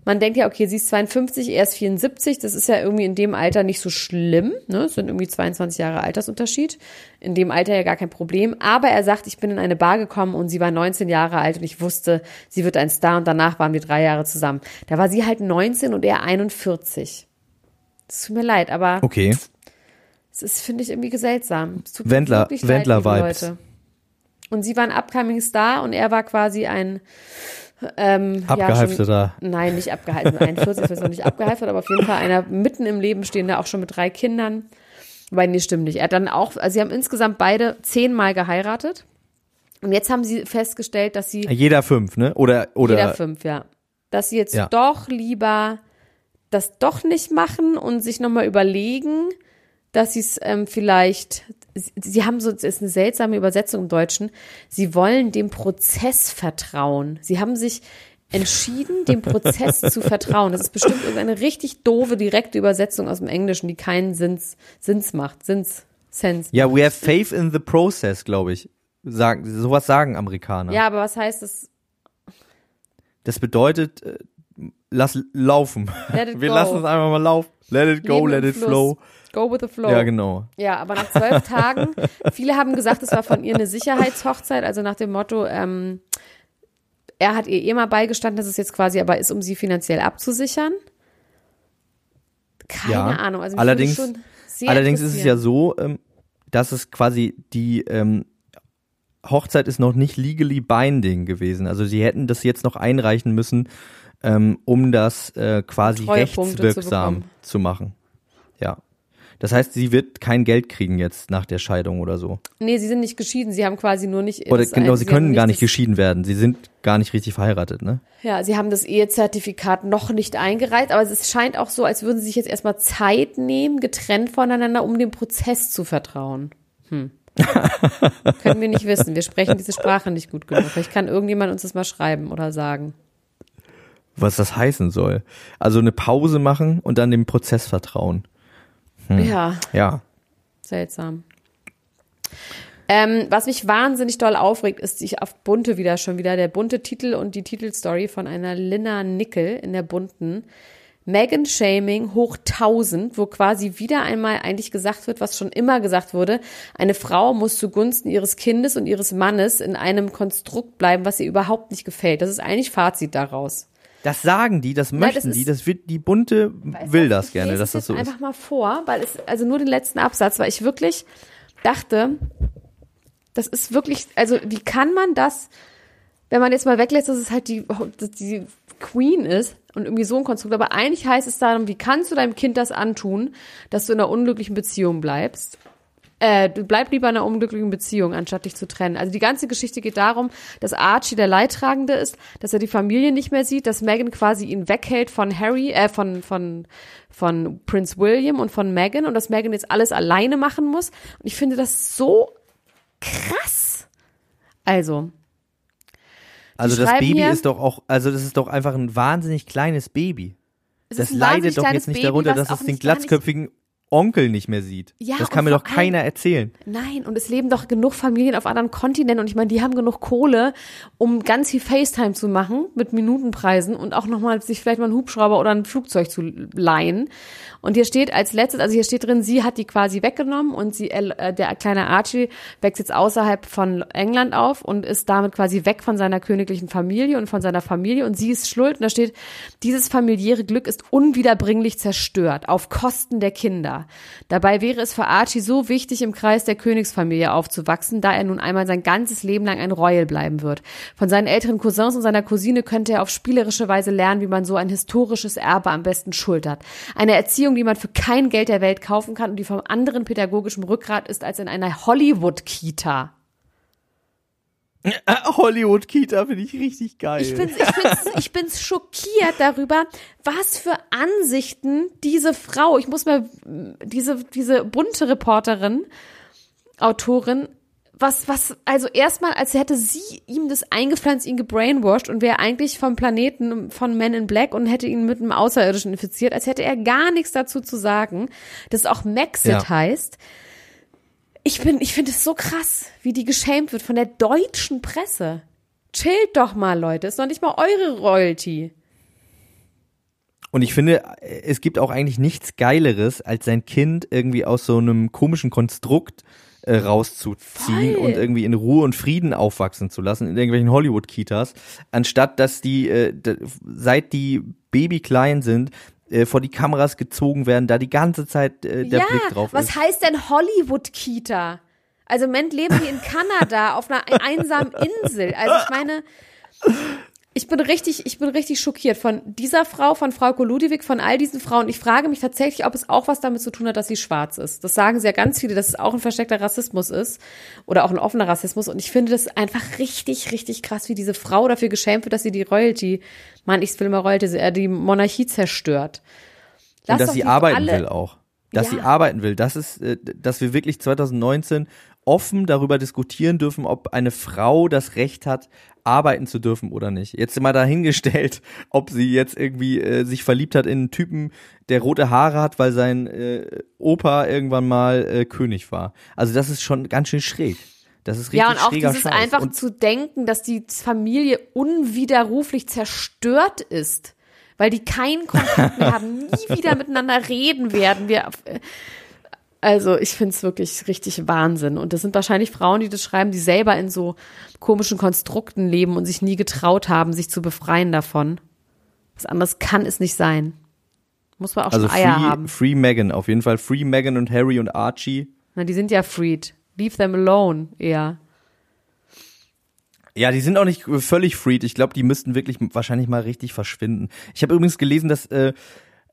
Man denkt ja, okay, sie ist 52, er ist 74. Das ist ja irgendwie in dem Alter nicht so schlimm. Ne? Es sind irgendwie 22 Jahre Altersunterschied. In dem Alter ja gar kein Problem. Aber er sagt, ich bin in eine Bar gekommen und sie war 19 Jahre alt und ich wusste, sie wird ein Star und danach waren wir drei Jahre zusammen. Da war sie halt 19 und er 41. Es tut mir leid, aber Okay. es ist, finde ich, irgendwie seltsam. Es tut mir Wendler- leid, liebe Wendler-Vibes. Leute. Und sie war ein upcoming Star und er war quasi ein ähm, Ja, Abgehalfterter. schon, nein, nicht abgehalten. 41 ist noch nicht abgehalftert, aber auf jeden Fall einer mitten im Leben stehender, auch schon mit drei Kindern. Wobei, nee, stimmt nicht. Er hat dann auch, also sie haben insgesamt beide zehnmal geheiratet. Und jetzt haben sie festgestellt, dass sie Jeder fünf, ne? Oder, oder. jeder fünf, ja. Dass sie jetzt Ja. doch lieber das doch nicht machen und sich nochmal überlegen, dass sie es ähm, vielleicht, sie, sie haben so, es ist eine seltsame Übersetzung im Deutschen, sie wollen dem Prozess vertrauen. Sie haben sich entschieden, dem Prozess zu vertrauen. Das ist bestimmt irgendeine richtig doofe, direkte Übersetzung aus dem Englischen, die keinen Sinns, Sinns macht. Sinns, Sense. Ja, we have faith in the process, glaube ich. Sagen, sowas sagen Amerikaner. Ja, aber was heißt das? Das bedeutet, äh, lass laufen. Let it Wir go. lassen es einfach mal laufen. Let it go, Leben let it Fluss. flow. Go with the flow. Ja, genau. Ja, aber nach zwölf Tagen, viele haben gesagt, es war von ihr eine Sicherheitshochzeit, also nach dem Motto, ähm, er hat ihr eh mal beigestanden, dass es jetzt quasi aber ist, um sie finanziell abzusichern. Keine Ja. Ahnung. Also Allerdings- würde schon sehr Allerdings ist es ja so, ähm, dass es quasi die ähm, Hochzeit ist noch nicht legally binding gewesen. Also sie hätten das jetzt noch einreichen müssen, ähm, um das äh, quasi Treuepunkte zu rechtswirksam bekommen. zu, machen. Ja. Das heißt, sie wird kein Geld kriegen jetzt nach der Scheidung oder so. Nee, sie sind nicht geschieden, sie haben quasi nur nicht. Oder genau, sie haben können gar nicht geschieden werden. Sie sind gar nicht richtig verheiratet, ne? Ja, sie haben das Ehezertifikat noch nicht eingereicht, aber es scheint auch so, als würden sie sich jetzt erstmal Zeit nehmen, getrennt voneinander, um dem Prozess zu vertrauen. Hm. Können wir nicht wissen. Wir sprechen diese Sprache nicht gut genug. Vielleicht kann irgendjemand uns das mal schreiben oder sagen. Was das heißen soll. Also eine Pause machen und dann dem Prozess vertrauen. Hm. Ja, Ja. seltsam. Ähm, was mich wahnsinnig doll aufregt, ist ich auf Bunte wieder schon wieder der bunte Titel und die Titelstory von einer Linna Nickel in der bunten. Megan Shaming hoch 1000, wo quasi wieder einmal eigentlich gesagt wird, was schon immer gesagt wurde. Eine Frau muss zugunsten ihres Kindes und ihres Mannes in einem Konstrukt bleiben, was ihr überhaupt nicht gefällt. Das ist eigentlich Fazit daraus. Das sagen die, das Nein, möchten das ist- die, das wird, die Bunte will das gerne, dass das so ist. einfach mal vor, weil es, also nur den letzten Absatz, weil ich wirklich dachte, das ist wirklich, also wie kann man das, wenn man jetzt mal weglässt, dass es halt die, die Queen ist und irgendwie so ein Konstrukt, aber eigentlich heißt es darum, wie kannst du deinem Kind das antun, dass du in einer unglücklichen Beziehung bleibst? Äh, du bleib lieber in einer unglücklichen Beziehung, anstatt dich zu trennen. Also die ganze Geschichte geht darum, dass Archie der Leidtragende ist, dass er die Familie nicht mehr sieht, dass Meghan quasi ihn weghält von Harry, äh, von, von, von Prince William und von Meghan und dass Meghan jetzt alles alleine machen muss. Und ich finde das so krass. Also, Also das Baby ist doch auch, also das ist doch einfach ein wahnsinnig kleines Baby. Das leidet doch jetzt nicht Baby, darunter, dass es den glatzköpfigen Onkel nicht mehr sieht. Ja, das kann mir doch keiner erzählen. Nein, und es leben doch genug Familien auf anderen Kontinenten und ich meine, die haben genug Kohle, um ganz viel FaceTime zu machen mit Minutenpreisen und auch nochmal sich vielleicht mal einen Hubschrauber oder ein Flugzeug zu leihen. Und hier steht als letztes, also hier steht drin, sie hat die quasi weggenommen und sie, äh, der kleine Archie wächst jetzt außerhalb von England auf und ist damit quasi weg von seiner königlichen Familie und von seiner Familie und sie ist schuld. Und da steht, dieses familiäre Glück ist unwiederbringlich zerstört auf Kosten der Kinder. Dabei wäre es für Archie so wichtig, im Kreis der Königsfamilie aufzuwachsen, da er nun einmal sein ganzes Leben lang ein Royal bleiben wird. Von seinen älteren Cousins und seiner Cousine könnte er auf spielerische Weise lernen, wie man so ein historisches Erbe am besten schultert. Eine Erziehung, die man für kein Geld der Welt kaufen kann und die vom anderen pädagogischem Rückgrat ist als in einer Hollywood-Kita. Hollywood-Kita finde ich richtig geil. Ich bin's, ich, bin's, ich bin's schockiert darüber, was für Ansichten diese Frau, ich muss mal, diese, diese bunte Reporterin, Autorin, was, was, also erstmal, als hätte sie ihm das eingepflanzt, ihn gebrainwashed und wäre eigentlich vom Planeten von Men in Black und hätte ihn mit einem Außerirdischen infiziert, als hätte er gar nichts dazu zu sagen, dass es auch Maxit Ja. heißt. Ich bin, ich finde es so krass, wie die geschämt wird von der deutschen Presse. Chillt doch mal, Leute. Ist noch nicht mal eure Royalty. Und ich finde, es gibt auch eigentlich nichts Geileres, als sein Kind irgendwie aus so einem komischen Konstrukt äh, rauszuziehen Voll. und irgendwie in Ruhe und Frieden aufwachsen zu lassen in irgendwelchen Hollywood-Kitas, anstatt dass die, äh, seit die Baby klein sind, äh, vor die Kameras gezogen werden, da die ganze Zeit äh, der ja, Blick drauf was ist. heißt denn Hollywood-Kita? Also im Moment leben die in Kanada auf einer einsamen Insel. Also ich meine, ich bin richtig, ich bin richtig schockiert von dieser Frau, von Frau Ludwig, von all diesen Frauen. Ich frage mich tatsächlich, ob es auch was damit zu tun hat, dass sie schwarz ist. Das sagen sie ja ganz viele, dass es auch ein versteckter Rassismus ist oder auch ein offener Rassismus. Und ich finde das einfach richtig, richtig krass, wie diese Frau dafür geschämt wird, dass sie die Royalty, Mann, ich will mal Royalty, äh, die Monarchie zerstört. Lass und dass sie arbeiten alle- will auch. Dass Ja. sie arbeiten will. Das ist, äh, dass wir wirklich 2019 offen darüber diskutieren dürfen, ob eine Frau das Recht hat, arbeiten zu dürfen oder nicht. Jetzt mal dahingestellt, ob sie jetzt irgendwie äh, sich verliebt hat in einen Typen, der rote Haare hat, weil sein äh, Opa irgendwann mal äh, König war. Also das ist schon ganz schön schräg. Das ist richtig Ja, und auch dieses Scheiß. einfach und zu denken, dass die Familie unwiderruflich zerstört ist, weil die keinen Kontakt mehr haben, nie wieder miteinander reden werden. Wir, also ich finde es wirklich richtig Wahnsinn. Und das sind wahrscheinlich Frauen, die das schreiben, die selber in so komischen Konstrukten leben und sich nie getraut haben, sich zu befreien davon. Was anderes kann es nicht sein. Muss man auch also schon Eier free, haben. free Megan, auf jeden Fall free Megan und Harry und Archie. Na, die sind ja freed. Leave them alone, eher. Ja, die sind auch nicht völlig freed. Ich glaube, die müssten wirklich wahrscheinlich mal richtig verschwinden. Ich habe übrigens gelesen, dass äh,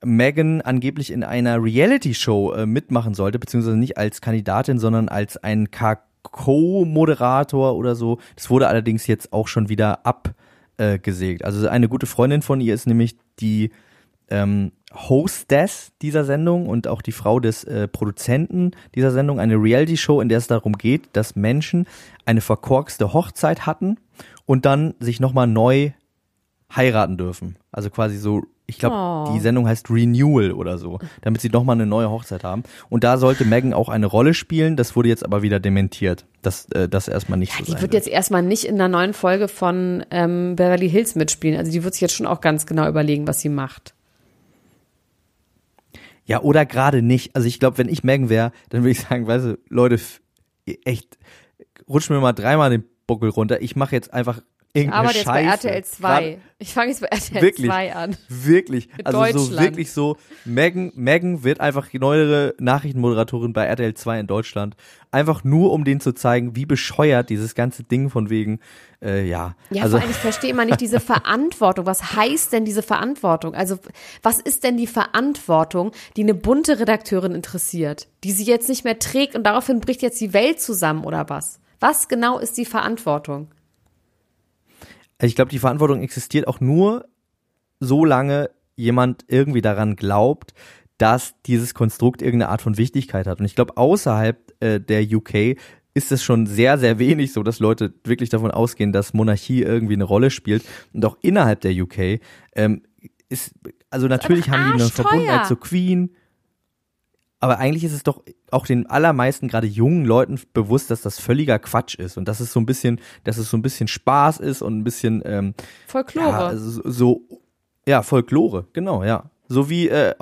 Megan angeblich in einer Reality-Show äh, mitmachen sollte, beziehungsweise nicht als Kandidatin, sondern als ein Co-Moderator oder so. Das wurde allerdings jetzt auch schon wieder abgesägt. Also eine gute Freundin von ihr ist nämlich die ähm, Hostess dieser Sendung und auch die Frau des äh, Produzenten dieser Sendung, eine Reality-Show, in der es darum geht, dass Menschen eine verkorkste Hochzeit hatten und dann sich nochmal neu heiraten dürfen. Also quasi so, ich glaube, Oh. die Sendung heißt Renewal oder so, damit sie nochmal eine neue Hochzeit haben. Und da sollte Megan auch eine Rolle spielen, das wurde jetzt aber wieder dementiert, dass äh, das erstmal nicht so Die wird jetzt erstmal nicht in der neuen Folge von ähm, Beverly Hills mitspielen. Also die wird sich jetzt schon auch ganz genau überlegen, was sie macht. Ja, oder gerade nicht. Also ich glaube, wenn ich Megan wäre, dann würde ich sagen, weißt du, Leute, echt, rutscht mir mal dreimal den Buckel runter. Ich mache jetzt einfach, Ich arbeite jetzt bei Scheiße. RTL 2. Grad- Ich fange jetzt bei RTL Wirklich, 2 an. wirklich. Mit Also so wirklich so, Megan, Megan wird einfach die neuere Nachrichtenmoderatorin bei RTL 2 in Deutschland. Einfach nur, um denen zu zeigen, wie bescheuert dieses ganze Ding von wegen, äh, ja. Ja, also, vor allem, ich verstehe immer nicht diese Verantwortung. Was heißt denn diese Verantwortung? Also, was ist denn die Verantwortung, die eine bunte Redakteurin interessiert, die sie jetzt nicht mehr trägt und daraufhin bricht jetzt die Welt zusammen oder was? Was genau ist die Verantwortung? Ich glaube, die Verantwortung existiert auch nur, solange jemand irgendwie daran glaubt, dass dieses Konstrukt irgendeine Art von Wichtigkeit hat. Und ich glaube, außerhalb äh, der UK ist es schon sehr, sehr wenig so, dass Leute wirklich davon ausgehen, dass Monarchie irgendwie eine Rolle spielt. Und auch innerhalb der UK ähm, ist, also natürlich haben die eine. Verbundenheit zur Queen. Aber eigentlich ist es doch auch den allermeisten gerade jungen Leuten bewusst, dass das völliger Quatsch ist und dass es so ein bisschen, dass es so ein bisschen Spaß ist und ein bisschen ähm, Folklore. ja, so, ja, Folklore, genau, ja. So wie äh,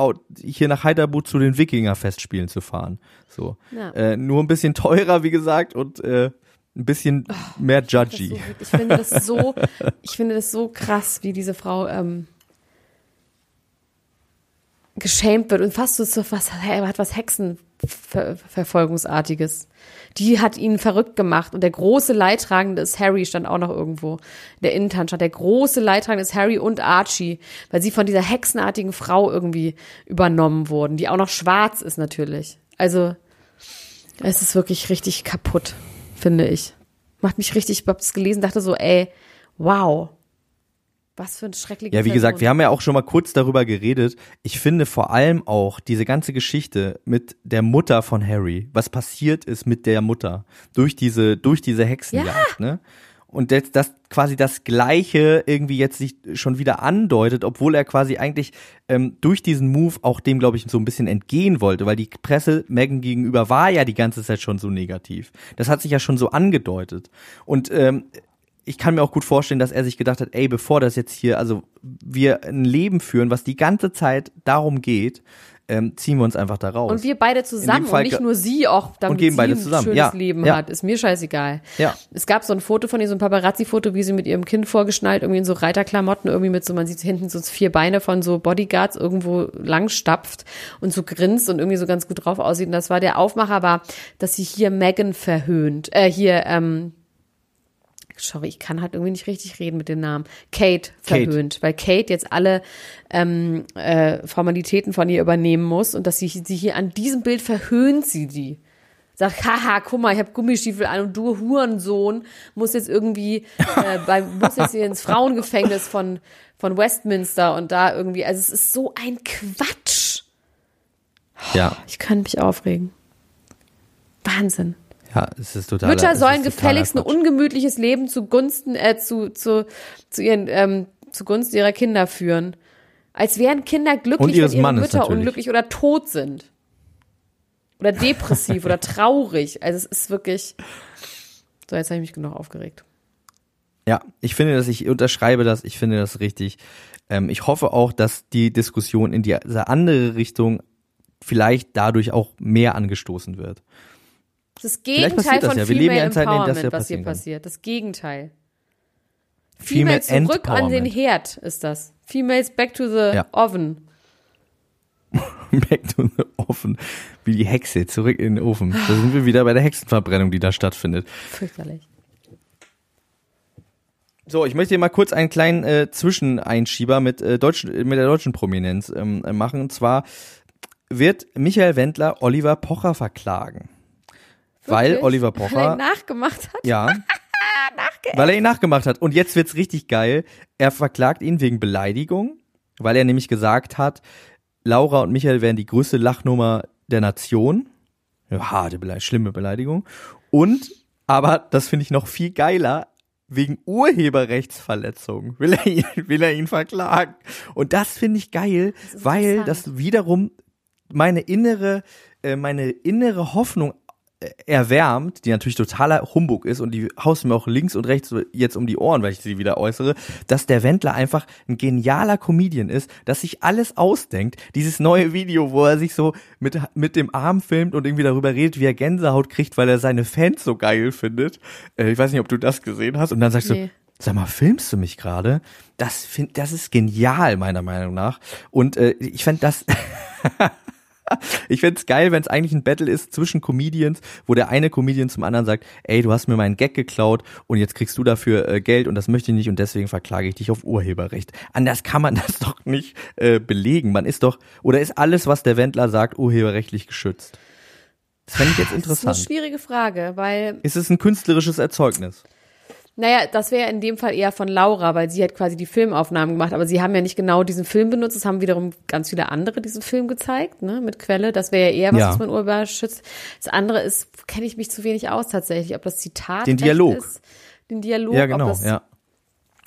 hier nach Heidelberg zu den Wikinger-Festspielen zu fahren. So. Ja. Äh, nur ein bisschen teurer, wie gesagt, und äh, ein bisschen mehr Das judgy. so, ich finde das so, ich finde das so krass, wie diese Frau ähm, geschämt wird und fast so, so was hat was Hexenverfolgungsartiges. Die hat ihn verrückt gemacht und der große Leidtragende ist Harry, stand auch noch irgendwo. Der Intern stand der große Leidtragende ist Harry und Archie, weil sie von dieser hexenartigen Frau irgendwie übernommen wurden, die auch noch schwarz ist natürlich. Also es ist wirklich richtig kaputt, finde ich. Macht mich richtig, ich hab das gelesen, dachte so, ey, wow. Was für ein schrecklicher Ja, wie gesagt, wir haben ja auch schon mal kurz darüber geredet. Ich finde vor allem auch diese ganze Geschichte mit der Mutter von Harry, was passiert ist mit der Mutter durch diese durch diese Hexenjagd, ne? Und das, das quasi das Gleiche irgendwie jetzt sich schon wieder andeutet, obwohl er quasi eigentlich ähm, durch diesen Move auch dem, glaube ich, so ein bisschen entgehen wollte, weil die Presse Megan gegenüber war ja die ganze Zeit schon so negativ. Das hat sich ja schon so angedeutet. Und ähm, ich kann mir auch gut vorstellen, dass er sich gedacht hat, ey, bevor das jetzt hier, also wir ein Leben führen, was die ganze Zeit darum geht, ähm, ziehen wir uns einfach da raus. Und wir beide zusammen Fall und nicht nur sie auch, damit Und geben sie beide ein zusammen, schönes ja, Leben ja. hat. Ist mir scheißegal. Ja. Es gab so ein Foto von ihr, so ein Paparazzi-Foto, wie sie mit ihrem Kind vorgeschnallt, irgendwie in so Reiterklamotten, irgendwie mit so, man sieht hinten so vier Beine von so Bodyguards irgendwo lang stapft und so grinst und irgendwie so ganz gut drauf aussieht. Und das war der Aufmacher war, dass sie hier Megan verhöhnt, äh, hier, ähm, sorry, ich kann halt irgendwie nicht richtig reden mit dem Namen. Kate Kate. verhöhnt, weil Kate jetzt alle ähm, äh, Formalitäten von ihr übernehmen muss und dass sie sie hier an diesem Bild verhöhnt sie die. Sagt, haha, guck mal, ich habe Gummistiefel an und du Hurensohn musst jetzt irgendwie äh, bei, musst jetzt hier ins Frauengefängnis von von Westminster und da irgendwie, also es ist so ein Quatsch. ja, Ich kann mich aufregen. Wahnsinn. Ja, es ist total. Mütter sollen gefälligst ein ungemütliches Leben zugunsten, äh, zu, zu, zu ihren, ähm, zugunsten ihrer Kinder führen. Als wären Kinder Und glücklich, ihres wenn ihre Mannes Mütter natürlich. unglücklich oder tot sind. Oder depressiv oder traurig. Also es ist wirklich. So, jetzt habe ich mich genug aufgeregt. Ja, ich finde, dass ich unterschreibe das. Ich finde das richtig. Ähm, ich hoffe auch, dass die Diskussion in die- diese andere Richtung vielleicht dadurch auch mehr angestoßen wird. Das Gegenteil das von ja. Female Empowerment, ja was hier kann. passiert. Das Gegenteil. Female Female zurück an den. Herd ist das. Females back to the Ja. oven. Back to the oven. Wie die Hexe zurück in den Ofen. Da sind wir wieder bei der Hexenverbrennung, die da stattfindet. Fürchterlich. So, ich möchte hier mal kurz einen kleinen äh, Zwischeneinschieber mit, äh, deutschen, mit der deutschen Prominenz ähm, äh, machen. Und zwar wird Michael Wendler Oliver Pocher verklagen. Weil? Oliver Weil er Pocher, ihn nachgemacht hat. ja, weil er ihn nachgemacht hat. Und jetzt wird's richtig geil. Er verklagt ihn wegen Beleidigung, weil er nämlich gesagt hat, Laura und Michael wären die größte Lachnummer der Nation. Ja, harte Bele schlimme Beleidigung. Und, aber das finde ich noch viel geiler, wegen Urheberrechtsverletzung will er ihn, will er ihn verklagen. Und das finde ich geil, ist weil das wiederum meine innere, äh, meine innere Hoffnung erwärmt, die natürlich totaler Humbug ist und die haust mir auch links und rechts jetzt um die Ohren, weil ich sie wieder äußere, dass der Wendler einfach ein genialer Comedian ist, dass sich alles ausdenkt. Dieses neue Video, wo er sich so mit, mit dem Arm filmt und irgendwie darüber redet, wie er Gänsehaut kriegt, weil er seine Fans so geil findet. Äh, ich weiß nicht, ob du das gesehen hast. Und dann sagst Nee. du, Sag mal, filmst du mich gerade? Das find, das ist genial meiner Meinung nach. Und äh, ich fände das, ich fände es geil, wenn es eigentlich ein Battle ist zwischen Comedians, wo der eine Comedian zum anderen sagt, ey, du hast mir meinen Gag geklaut und jetzt kriegst du dafür äh, Geld und das möchte ich nicht und deswegen verklage ich dich auf Urheberrecht. Anders kann man das doch nicht äh, belegen. Man ist doch, oder ist alles, was der Wendler sagt, urheberrechtlich geschützt? Das fände ich jetzt Das ist interessant. eine schwierige Frage, weil Ist es ein künstlerisches Erzeugnis? Naja, das wäre in dem Fall eher von Laura, weil sie hat quasi die Filmaufnahmen gemacht, aber sie haben ja nicht genau diesen Film benutzt, es haben wiederum ganz viele andere diesen Film gezeigt, ne, mit Quelle. Das wäre ja eher was, Ja. was man urheber schützt. Das andere ist, kenne ich mich zu wenig aus tatsächlich, ob das Zitat Den Dialog. ist, den Dialog, Ja, genau, das, ja.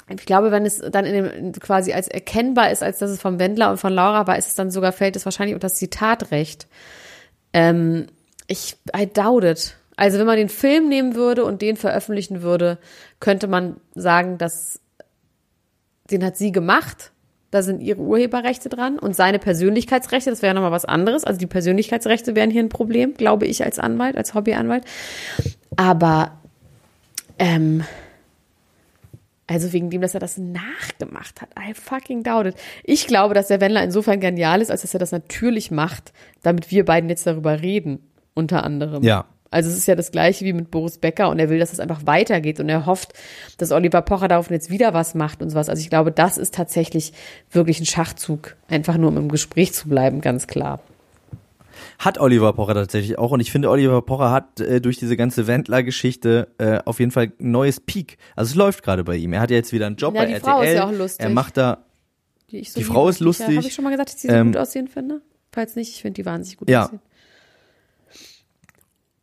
ich glaube, wenn es dann in dem, quasi als erkennbar ist, als dass es vom Wendler und von Laura war, ist es dann sogar, fällt es wahrscheinlich unter das Zitatrecht. Ähm, ich, I doubt it. Also wenn man den Film nehmen würde und den veröffentlichen würde, könnte man sagen, dass den hat sie gemacht. Da sind ihre Urheberrechte dran und seine Persönlichkeitsrechte, das wäre nochmal was anderes. Also die Persönlichkeitsrechte wären hier ein Problem, glaube ich, als Anwalt, als Hobbyanwalt. Aber ähm, also wegen dem, dass er das nachgemacht hat. I fucking doubt it. Ich glaube, dass der Wendler insofern genial ist, als dass er das natürlich macht, damit wir beiden jetzt darüber reden, unter anderem. Ja. Also es ist ja das gleiche wie mit Boris Becker und er will, dass es einfach weitergeht und er hofft, dass Oliver Pocher darauf jetzt wieder was macht und sowas. Also ich glaube, das ist tatsächlich wirklich ein Schachzug, einfach nur um im Gespräch zu bleiben, ganz klar. Hat Oliver Pocher tatsächlich auch. Und ich finde, Oliver Pocher hat äh, durch diese ganze Wendler-Geschichte äh, auf jeden Fall ein neues Peak. Also es läuft gerade bei ihm. Er hat ja jetzt wieder einen Job Ja, bei die RTL. Frau ist ja auch lustig. Er macht da, Die, so Die. Frau ist Ich, lustig. Habe ich schon mal gesagt, dass ich sie so Ähm, gut aussehen finde? Falls nicht, ich finde die wahnsinnig gut Ja. aussehen.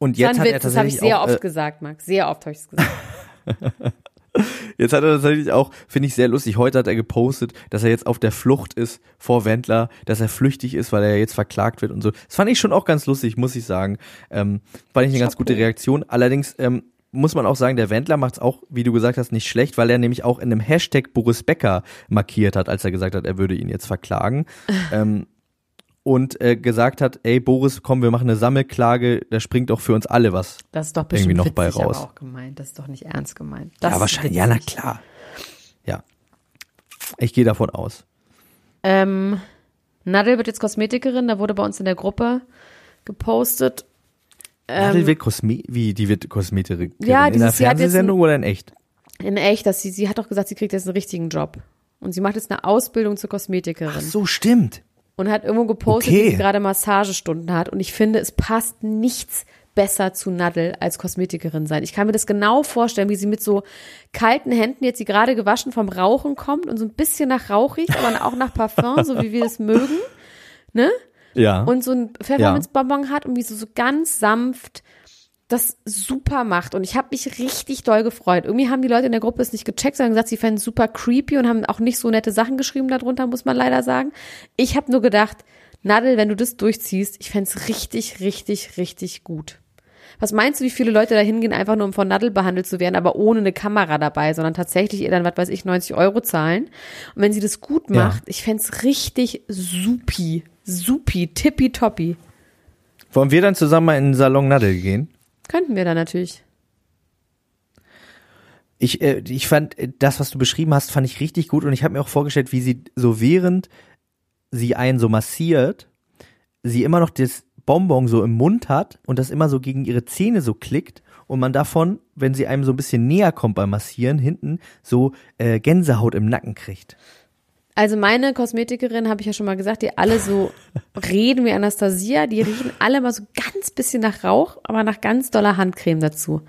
Und jetzt hat er Witz, das habe ich tatsächlich sehr auch, oft äh, gesagt, Max. Sehr oft habe ich es gesagt. Jetzt hat er tatsächlich auch, finde ich sehr lustig, heute hat er gepostet, dass er jetzt auf der Flucht ist vor Wendler, dass er flüchtig ist, weil er jetzt verklagt wird und so. Das fand ich schon auch ganz lustig, muss ich sagen. Ähm, fand ich eine ganz gute Reaktion. Allerdings ähm, muss man auch sagen, der Wendler macht es auch, wie du gesagt hast, nicht schlecht, weil er nämlich auch in einem Hashtag Boris Becker markiert hat, als er gesagt hat, er würde ihn jetzt verklagen. ähm, und äh, gesagt hat, ey Boris, komm, wir machen eine Sammelklage, da springt doch für uns alle was. Das ist doch Irgendwie bestimmt noch witzig, bei raus. aber auch gemeint. Das ist doch nicht ernst gemeint. Das ja, wahrscheinlich. Ja, na klar. Ja. Ich gehe davon aus. Ähm, Nadel wird jetzt Kosmetikerin, da wurde bei uns in der Gruppe gepostet. Nadel wird Kosme wie die wird Kosmetikerin Ähm, Ja, in einer Fernsehsendung oder in echt? In echt, dass sie, sie hat doch gesagt, sie kriegt jetzt einen richtigen Job. Und sie macht jetzt eine Ausbildung zur Kosmetikerin. Ach so, stimmt. Und hat irgendwo gepostet, Okay. wie sie gerade Massagestunden hat. Und ich finde, es passt nichts besser zu Nadel als Kosmetikerin sein. Ich kann mir das genau vorstellen, wie sie mit so kalten Händen jetzt, die gerade gewaschen vom Rauchen kommt und so ein bisschen nach Rauch riecht, aber auch nach Parfum, so wie wir es mögen. Ne? Ja. und so ein Pfefferminzbonbon hat und wie so, so ganz sanft das super macht. Und ich habe mich richtig doll gefreut. Irgendwie haben die Leute in der Gruppe es nicht gecheckt, sondern gesagt, sie fänden es super creepy und haben auch nicht so nette Sachen geschrieben darunter, muss man leider sagen. Ich habe nur gedacht, Nadel, wenn du das durchziehst, ich fänd's richtig, richtig, richtig gut. Was meinst du, wie viele Leute da hingehen, einfach nur um von Nadel behandelt zu werden, aber ohne eine Kamera dabei, sondern tatsächlich ihr dann, was weiß ich, 90 Euro zahlen? Und wenn sie das gut Ja. macht, ich fänd's richtig supi, supi, tippitoppi. Wollen wir dann zusammen mal in den Salon Nadel gehen? Könnten wir da natürlich. Ich, äh, ich fand äh, das, was du beschrieben hast, fand ich richtig gut und ich habe mir auch vorgestellt, wie sie so während sie einen so massiert, sie immer noch das Bonbon so im Mund hat und das immer so gegen ihre Zähne so klickt und man davon, wenn sie einem so ein bisschen näher kommt beim Massieren, hinten so äh, Gänsehaut im Nacken kriegt. Also meine Kosmetikerin, habe ich ja schon mal gesagt, die alle so reden wie Anastasia, die riechen alle mal so ganz bisschen nach Rauch, aber nach ganz doller Handcreme dazu.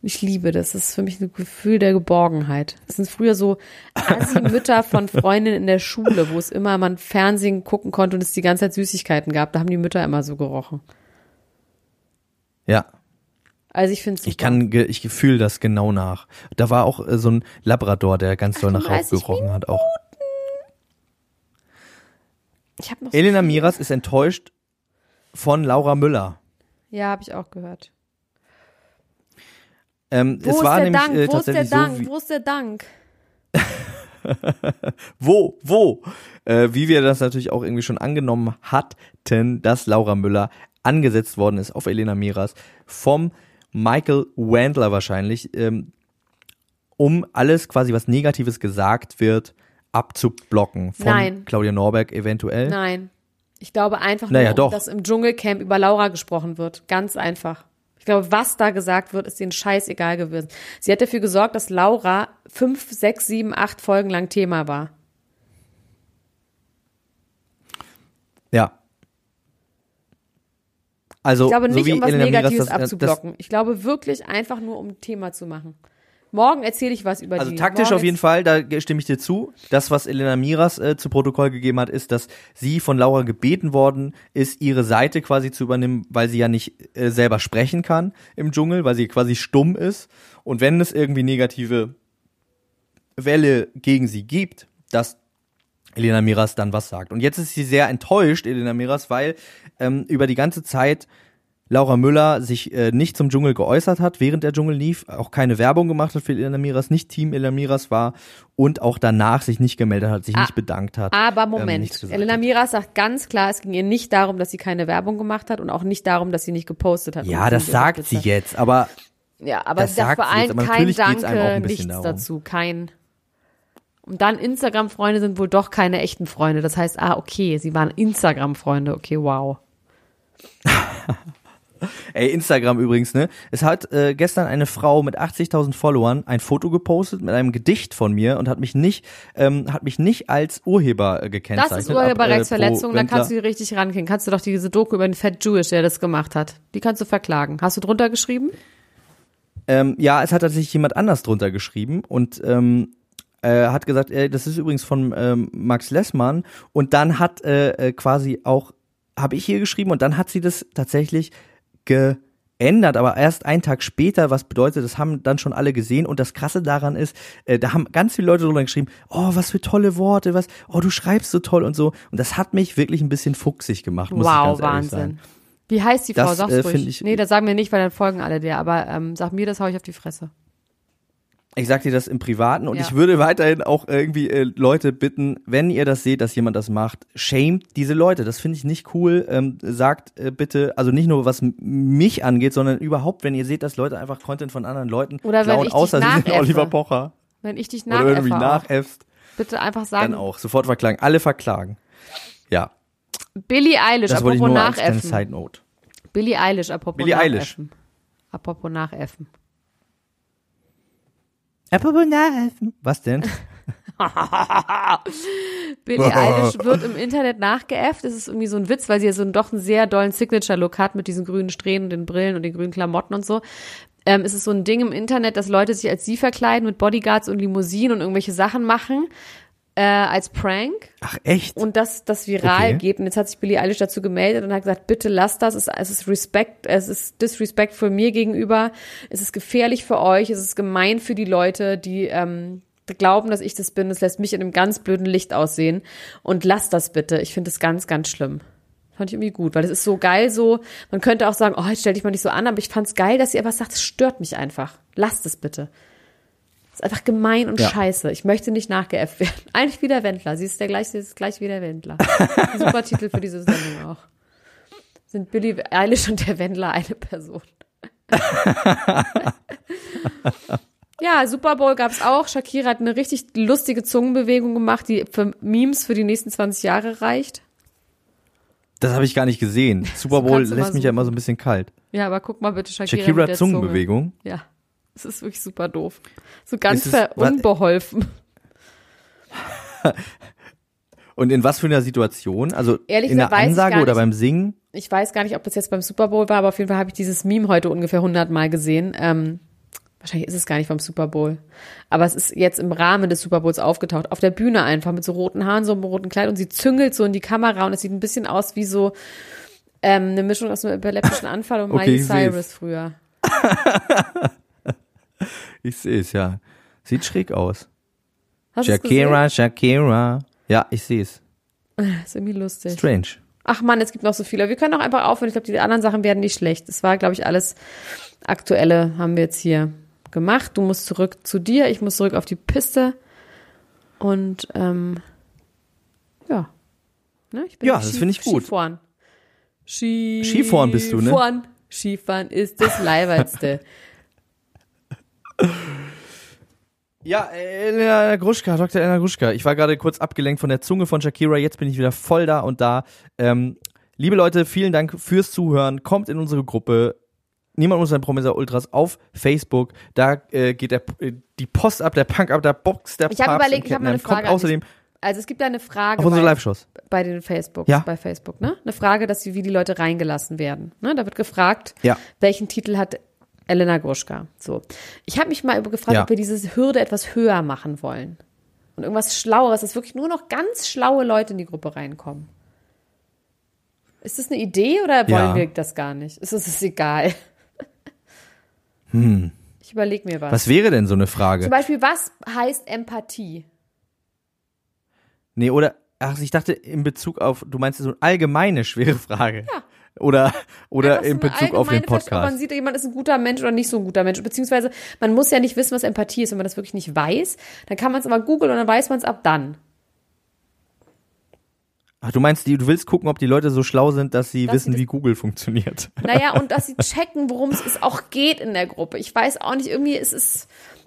Und ich liebe das. Das ist für mich ein Gefühl der Geborgenheit. Das sind früher so Assi-Mütter von Freundinnen in der Schule, wo es immer man Fernsehen gucken konnte und es die ganze Zeit Süßigkeiten gab. Da haben die Mütter immer so gerochen. Ja, Also ich finde es ich kann, ich fühle das genau nach. Da war auch äh, so ein Labrador, der ganz doll nach Rauch 38 gerochen hat auch. Ich habe noch so Elena Miras ist enttäuscht von Laura Müller. Ja, habe ich auch gehört. Ähm, Wo es ist war der nämlich Dank? äh, Wo ist der tatsächlich Dank? so, Wo ist der Dank? wo, wo, äh, wie wir das natürlich auch irgendwie schon angenommen hatten, dass Laura Müller angesetzt worden ist auf Elena Miras vom Michael Wandler wahrscheinlich. Ähm, um alles quasi, was Negatives gesagt wird, abzublocken von Nein. Claudia Norberg eventuell. Nein. Ich glaube einfach Naja, nur, doch. dass im Dschungelcamp über Laura gesprochen wird. Ganz einfach. Ich glaube, was da gesagt wird, ist denen scheißegal gewesen. Sie hat dafür gesorgt, dass Laura fünf, sechs, sieben, acht Folgen lang Thema war. Ja. Also, Ich glaube so nicht, wie um was Elena Miras Negatives das, äh, abzublocken. ich glaube wirklich einfach nur, um Thema zu machen. Morgen erzähle ich was über also die. taktisch Morgen auf jeden Fall, da stimme ich dir zu. Das, was Elena Miras äh, zu Protokoll gegeben hat, ist, dass sie von Laura gebeten worden ist, ihre Seite quasi zu übernehmen, weil sie ja nicht äh, selber sprechen kann im Dschungel, weil sie quasi stumm ist. Und wenn es irgendwie negative Welle gegen sie gibt, dass Elena Miras dann was sagt. Und jetzt ist sie sehr enttäuscht, Elena Miras, weil ähm, über die ganze Zeit Laura Müller sich äh, nicht zum Dschungel geäußert hat, während der Dschungel lief, auch keine Werbung gemacht hat für Elena Miras, nicht Team Elena Miras war und auch danach sich nicht gemeldet hat, sich Ah, nicht bedankt hat. Aber ähm, Moment, gesagt Elena. Miras sagt ganz klar, es ging ihr nicht darum, dass sie keine Werbung gemacht hat und auch nicht darum, dass sie nicht gepostet hat. Ja, das sagt sie jetzt, aber Ja, aber Das sagt vor allem kein Danke, ein nichts darum. dazu, kein. Und dann Instagram-Freunde sind wohl doch keine echten Freunde. Das heißt, ah, okay, sie waren Instagram-Freunde. Okay, wow. Ey, Instagram übrigens, ne? Es hat äh, gestern eine Frau mit 80.000 Followern ein Foto gepostet mit einem Gedicht von mir und hat mich nicht, ähm, hat mich nicht als Urheber äh, gekennzeichnet. Das ist Urheberrechtsverletzung, äh, dann pro kannst du hier richtig rangehen. Kannst du doch diese Doku über den Fat Jewish, der das gemacht hat. Die kannst du verklagen. Hast du drunter geschrieben? Ähm, ja, es hat tatsächlich jemand anders drunter geschrieben und ähm, äh, hat gesagt, äh, das ist übrigens von ähm, Max Lessmann und dann hat äh, äh, quasi auch, habe ich hier geschrieben und dann hat sie das tatsächlich geändert, aber erst einen Tag später, was bedeutet, das haben dann schon alle gesehen und das Krasse daran ist, äh, da haben ganz viele Leute drunter geschrieben, oh, was für tolle Worte, was, oh, du schreibst so toll und so und das hat mich wirklich ein bisschen fuchsig gemacht, muss ich wow, ganz ehrlich Wahnsinn. sagen. Wie heißt die Frau? Das, Sag's äh, ruhig. ich- nee, das sagen wir nicht, weil dann folgen alle der. Aber ähm, sag mir, das hau ich auf die Fresse. Ich sag dir das im Privaten und Ja. ich würde weiterhin auch irgendwie äh, Leute bitten, wenn ihr das seht, dass jemand das macht, shamed diese Leute. Das finde ich nicht cool. Ähm, sagt äh, bitte, also nicht nur was mich angeht, sondern überhaupt, wenn ihr seht, dass Leute einfach Content von anderen Leuten Oder wenn klauen, ich dich außer sie sind nachäffe. Oliver Pocher Wenn ich dich oder irgendwie nachäffe, nachäffst, bitte einfach dann sagen, auch sofort verklagen. Alle verklagen. Ja, Billie Eilish, das ich apropos als kleine nachäffen. Side Note. Billie Eilish, apropos Billie Eilish. nachäffen. Apropos nachäffen. Apropos nachhelfen. Was denn? Billie Eilish wird im Internet nachgeäfft. Das ist irgendwie so ein Witz, weil sie ja so einen, doch einen sehr dollen Signature-Look hat mit diesen grünen Strähnen und den Brillen und den grünen Klamotten und so. Ähm, es ist so ein Ding im Internet, dass Leute sich als sie verkleiden mit Bodyguards und Limousinen und irgendwelche Sachen machen äh, als Prank. Ach echt? und dass das viral Okay. geht. Und jetzt hat sich Billie Eilish dazu gemeldet und hat gesagt, bitte lasst das, es ist, es ist Respekt, es ist disrespectful mir gegenüber, es ist gefährlich für euch, es ist gemein für die Leute, die ähm, glauben, dass ich das bin, es lässt mich in einem ganz blöden Licht aussehen und lasst das bitte. Ich finde das ganz, ganz schlimm. Fand ich irgendwie gut, weil es ist so geil so, man könnte auch sagen, oh, jetzt stell dich mal nicht so an, aber ich fand's geil, dass sie einfach sagt, es stört mich einfach. Lasst es bitte. Ist einfach gemein und Ja. scheiße. Ich möchte nicht nachgeäfft werden. Eigentlich wie der Wendler. Sie ist der gleich, sie ist gleich wie der Wendler. Super Titel für diese Sendung auch. Sind Billy Eilish und der Wendler eine Person? ja, Super Bowl gab's auch. Shakira hat eine richtig lustige Zungenbewegung gemacht, die für Memes für die nächsten 20 Jahre reicht. Das habe ich gar nicht gesehen. Super Bowl lässt mich ja immer so ein bisschen kalt. Ja, aber guck mal bitte Shakira, Shakira der Zunge. Zungenbewegung. Ja, es ist wirklich super doof. So ganz es- unbeholfen. Und in was für einer Situation? Also Ehrlich in der Ansage oder beim Singen? Ich weiß gar nicht, ob das jetzt beim Super Bowl war, aber auf jeden Fall habe ich dieses Meme heute ungefähr 100 Mal gesehen. Ähm, wahrscheinlich ist es gar nicht vom Super Bowl. Aber es ist jetzt im Rahmen des Super Bowls aufgetaucht. Auf der Bühne einfach mit so roten Haaren, so einem roten Kleid und sie züngelt so in die Kamera und es sieht ein bisschen aus wie so ähm, eine Mischung aus einem epileptischen Anfall und Okay, Miley. Cyrus früher. Ich sehe es, ja. Sieht schräg aus. Hast? Shakira, Shakira. Ja, ich sehe es. Das ist irgendwie lustig. Strange. Ach man, es gibt noch so viele. Wir können auch einfach aufhören. Ich glaube, die anderen Sachen werden nicht schlecht. Es war, glaube ich, alles Aktuelle haben wir jetzt hier gemacht. Du musst zurück zu dir, ich muss zurück auf die Piste. Und ähm, ja. Ne, Ja, das finde ich gut. Skifahren. Ski Skifahren bist du, ne? Skifahren. Skifahren ist das Leibertste. Ja, Elena Gruschka, Dr. Elena Gruschka. Ich war gerade kurz abgelenkt von der Zunge von Shakira. Jetzt bin ich wieder voll da und da. Ähm, liebe Leute, vielen Dank fürs Zuhören. Kommt in unsere Gruppe. Niemand muss ein Promesser Ultras auf Facebook. Da äh, geht der, äh, die Post ab, der Punk ab, der Box, der Ich habe überlegt, ich habe mal eine. Kommt Frage. außerdem. Also es gibt da eine Frage auf unsere bei, Live-Shows. bei den Facebook, Ja. bei Facebook, ne? Eine Frage, dass sie, wie die Leute reingelassen werden. Ne? Da wird gefragt, Ja. welchen Titel hat Elena Gruschka. So. Ich habe mich mal gefragt, Ja. ob wir diese Hürde etwas höher machen wollen. Und irgendwas Schlaueres, dass wirklich nur noch ganz schlaue Leute in die Gruppe reinkommen. Ist das eine Idee oder wollen Ja. wir das gar nicht? Ist es ist egal? Hm. Ich überlege mir was. Was wäre denn so eine Frage? Zum Beispiel, was heißt Empathie? Nee, oder, ach, ich dachte in Bezug auf, du meinst so eine allgemeine schwere Frage. Ja. Oder, oder so in Bezug auf den Ob man Podcast. sieht, jemand ist ein guter Mensch oder nicht so ein guter Mensch. Beziehungsweise, man muss ja nicht wissen, was Empathie ist. Wenn man das wirklich nicht weiß, dann kann man es aber googeln und dann weiß man es ab dann. Ach, du meinst, du willst gucken, ob die Leute so schlau sind, dass sie Dass wissen, sie wie Google funktioniert. Naja, und dass sie checken, worum es auch geht in der Gruppe. Ich weiß auch nicht, irgendwie ist es,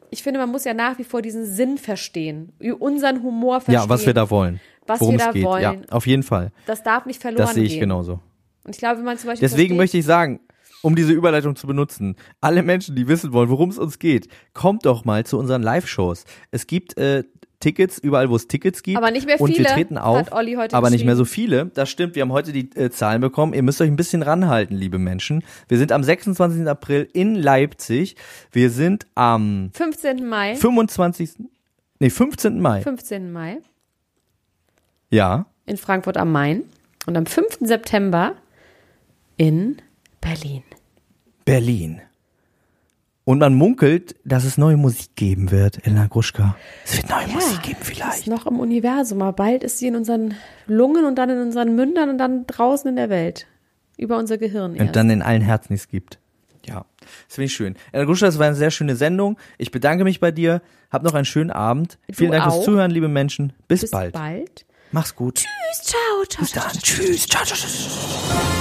ich finde, man muss ja nach wie vor diesen Sinn verstehen, unseren Humor verstehen. Ja, was wir da wollen. Was Worum wir da es geht. wollen. Ja, auf jeden Fall. Das darf nicht verloren Das sehe ich gehen. genauso. Und ich glaube, wenn man zum Beispiel Deswegen versteht, möchte ich sagen, um diese Überleitung zu benutzen, alle Menschen, die wissen wollen, worum es uns geht, kommt doch mal zu unseren Live-Shows. Es gibt äh, Tickets überall, wo es Tickets gibt. Aber nicht mehr Und wir viele, treten auf, aber nicht mehr so viele. Das stimmt, wir haben heute die äh, Zahlen bekommen. Ihr müsst euch ein bisschen ranhalten, liebe Menschen. Wir sind am 26. April in Leipzig. Wir sind am 15. Mai, 25. Nee, 15. Mai. 15. Mai Ja. in Frankfurt am Main und am 5. September in Berlin. Berlin. Und man munkelt, dass es neue Musik geben wird, Elena Gruschka. Es wird neue Musik geben Ist vielleicht. noch im Universum, aber bald ist sie in unseren Lungen und dann in unseren Mündern und dann draußen in der Welt. Über unser Gehirn erst. Und dann in allen Herzen, die es gibt. Ja, das finde ich schön. Elena Gruschka, das war eine sehr schöne Sendung. Ich bedanke mich bei dir. Hab noch einen schönen Abend. Vielen Dank auch. fürs Zuhören, liebe Menschen. Bis, Bis bald. bald. Mach's gut. Tschüss, ciao, ciao, Bis dann. Tschüss. Ciao, ciao, ciao.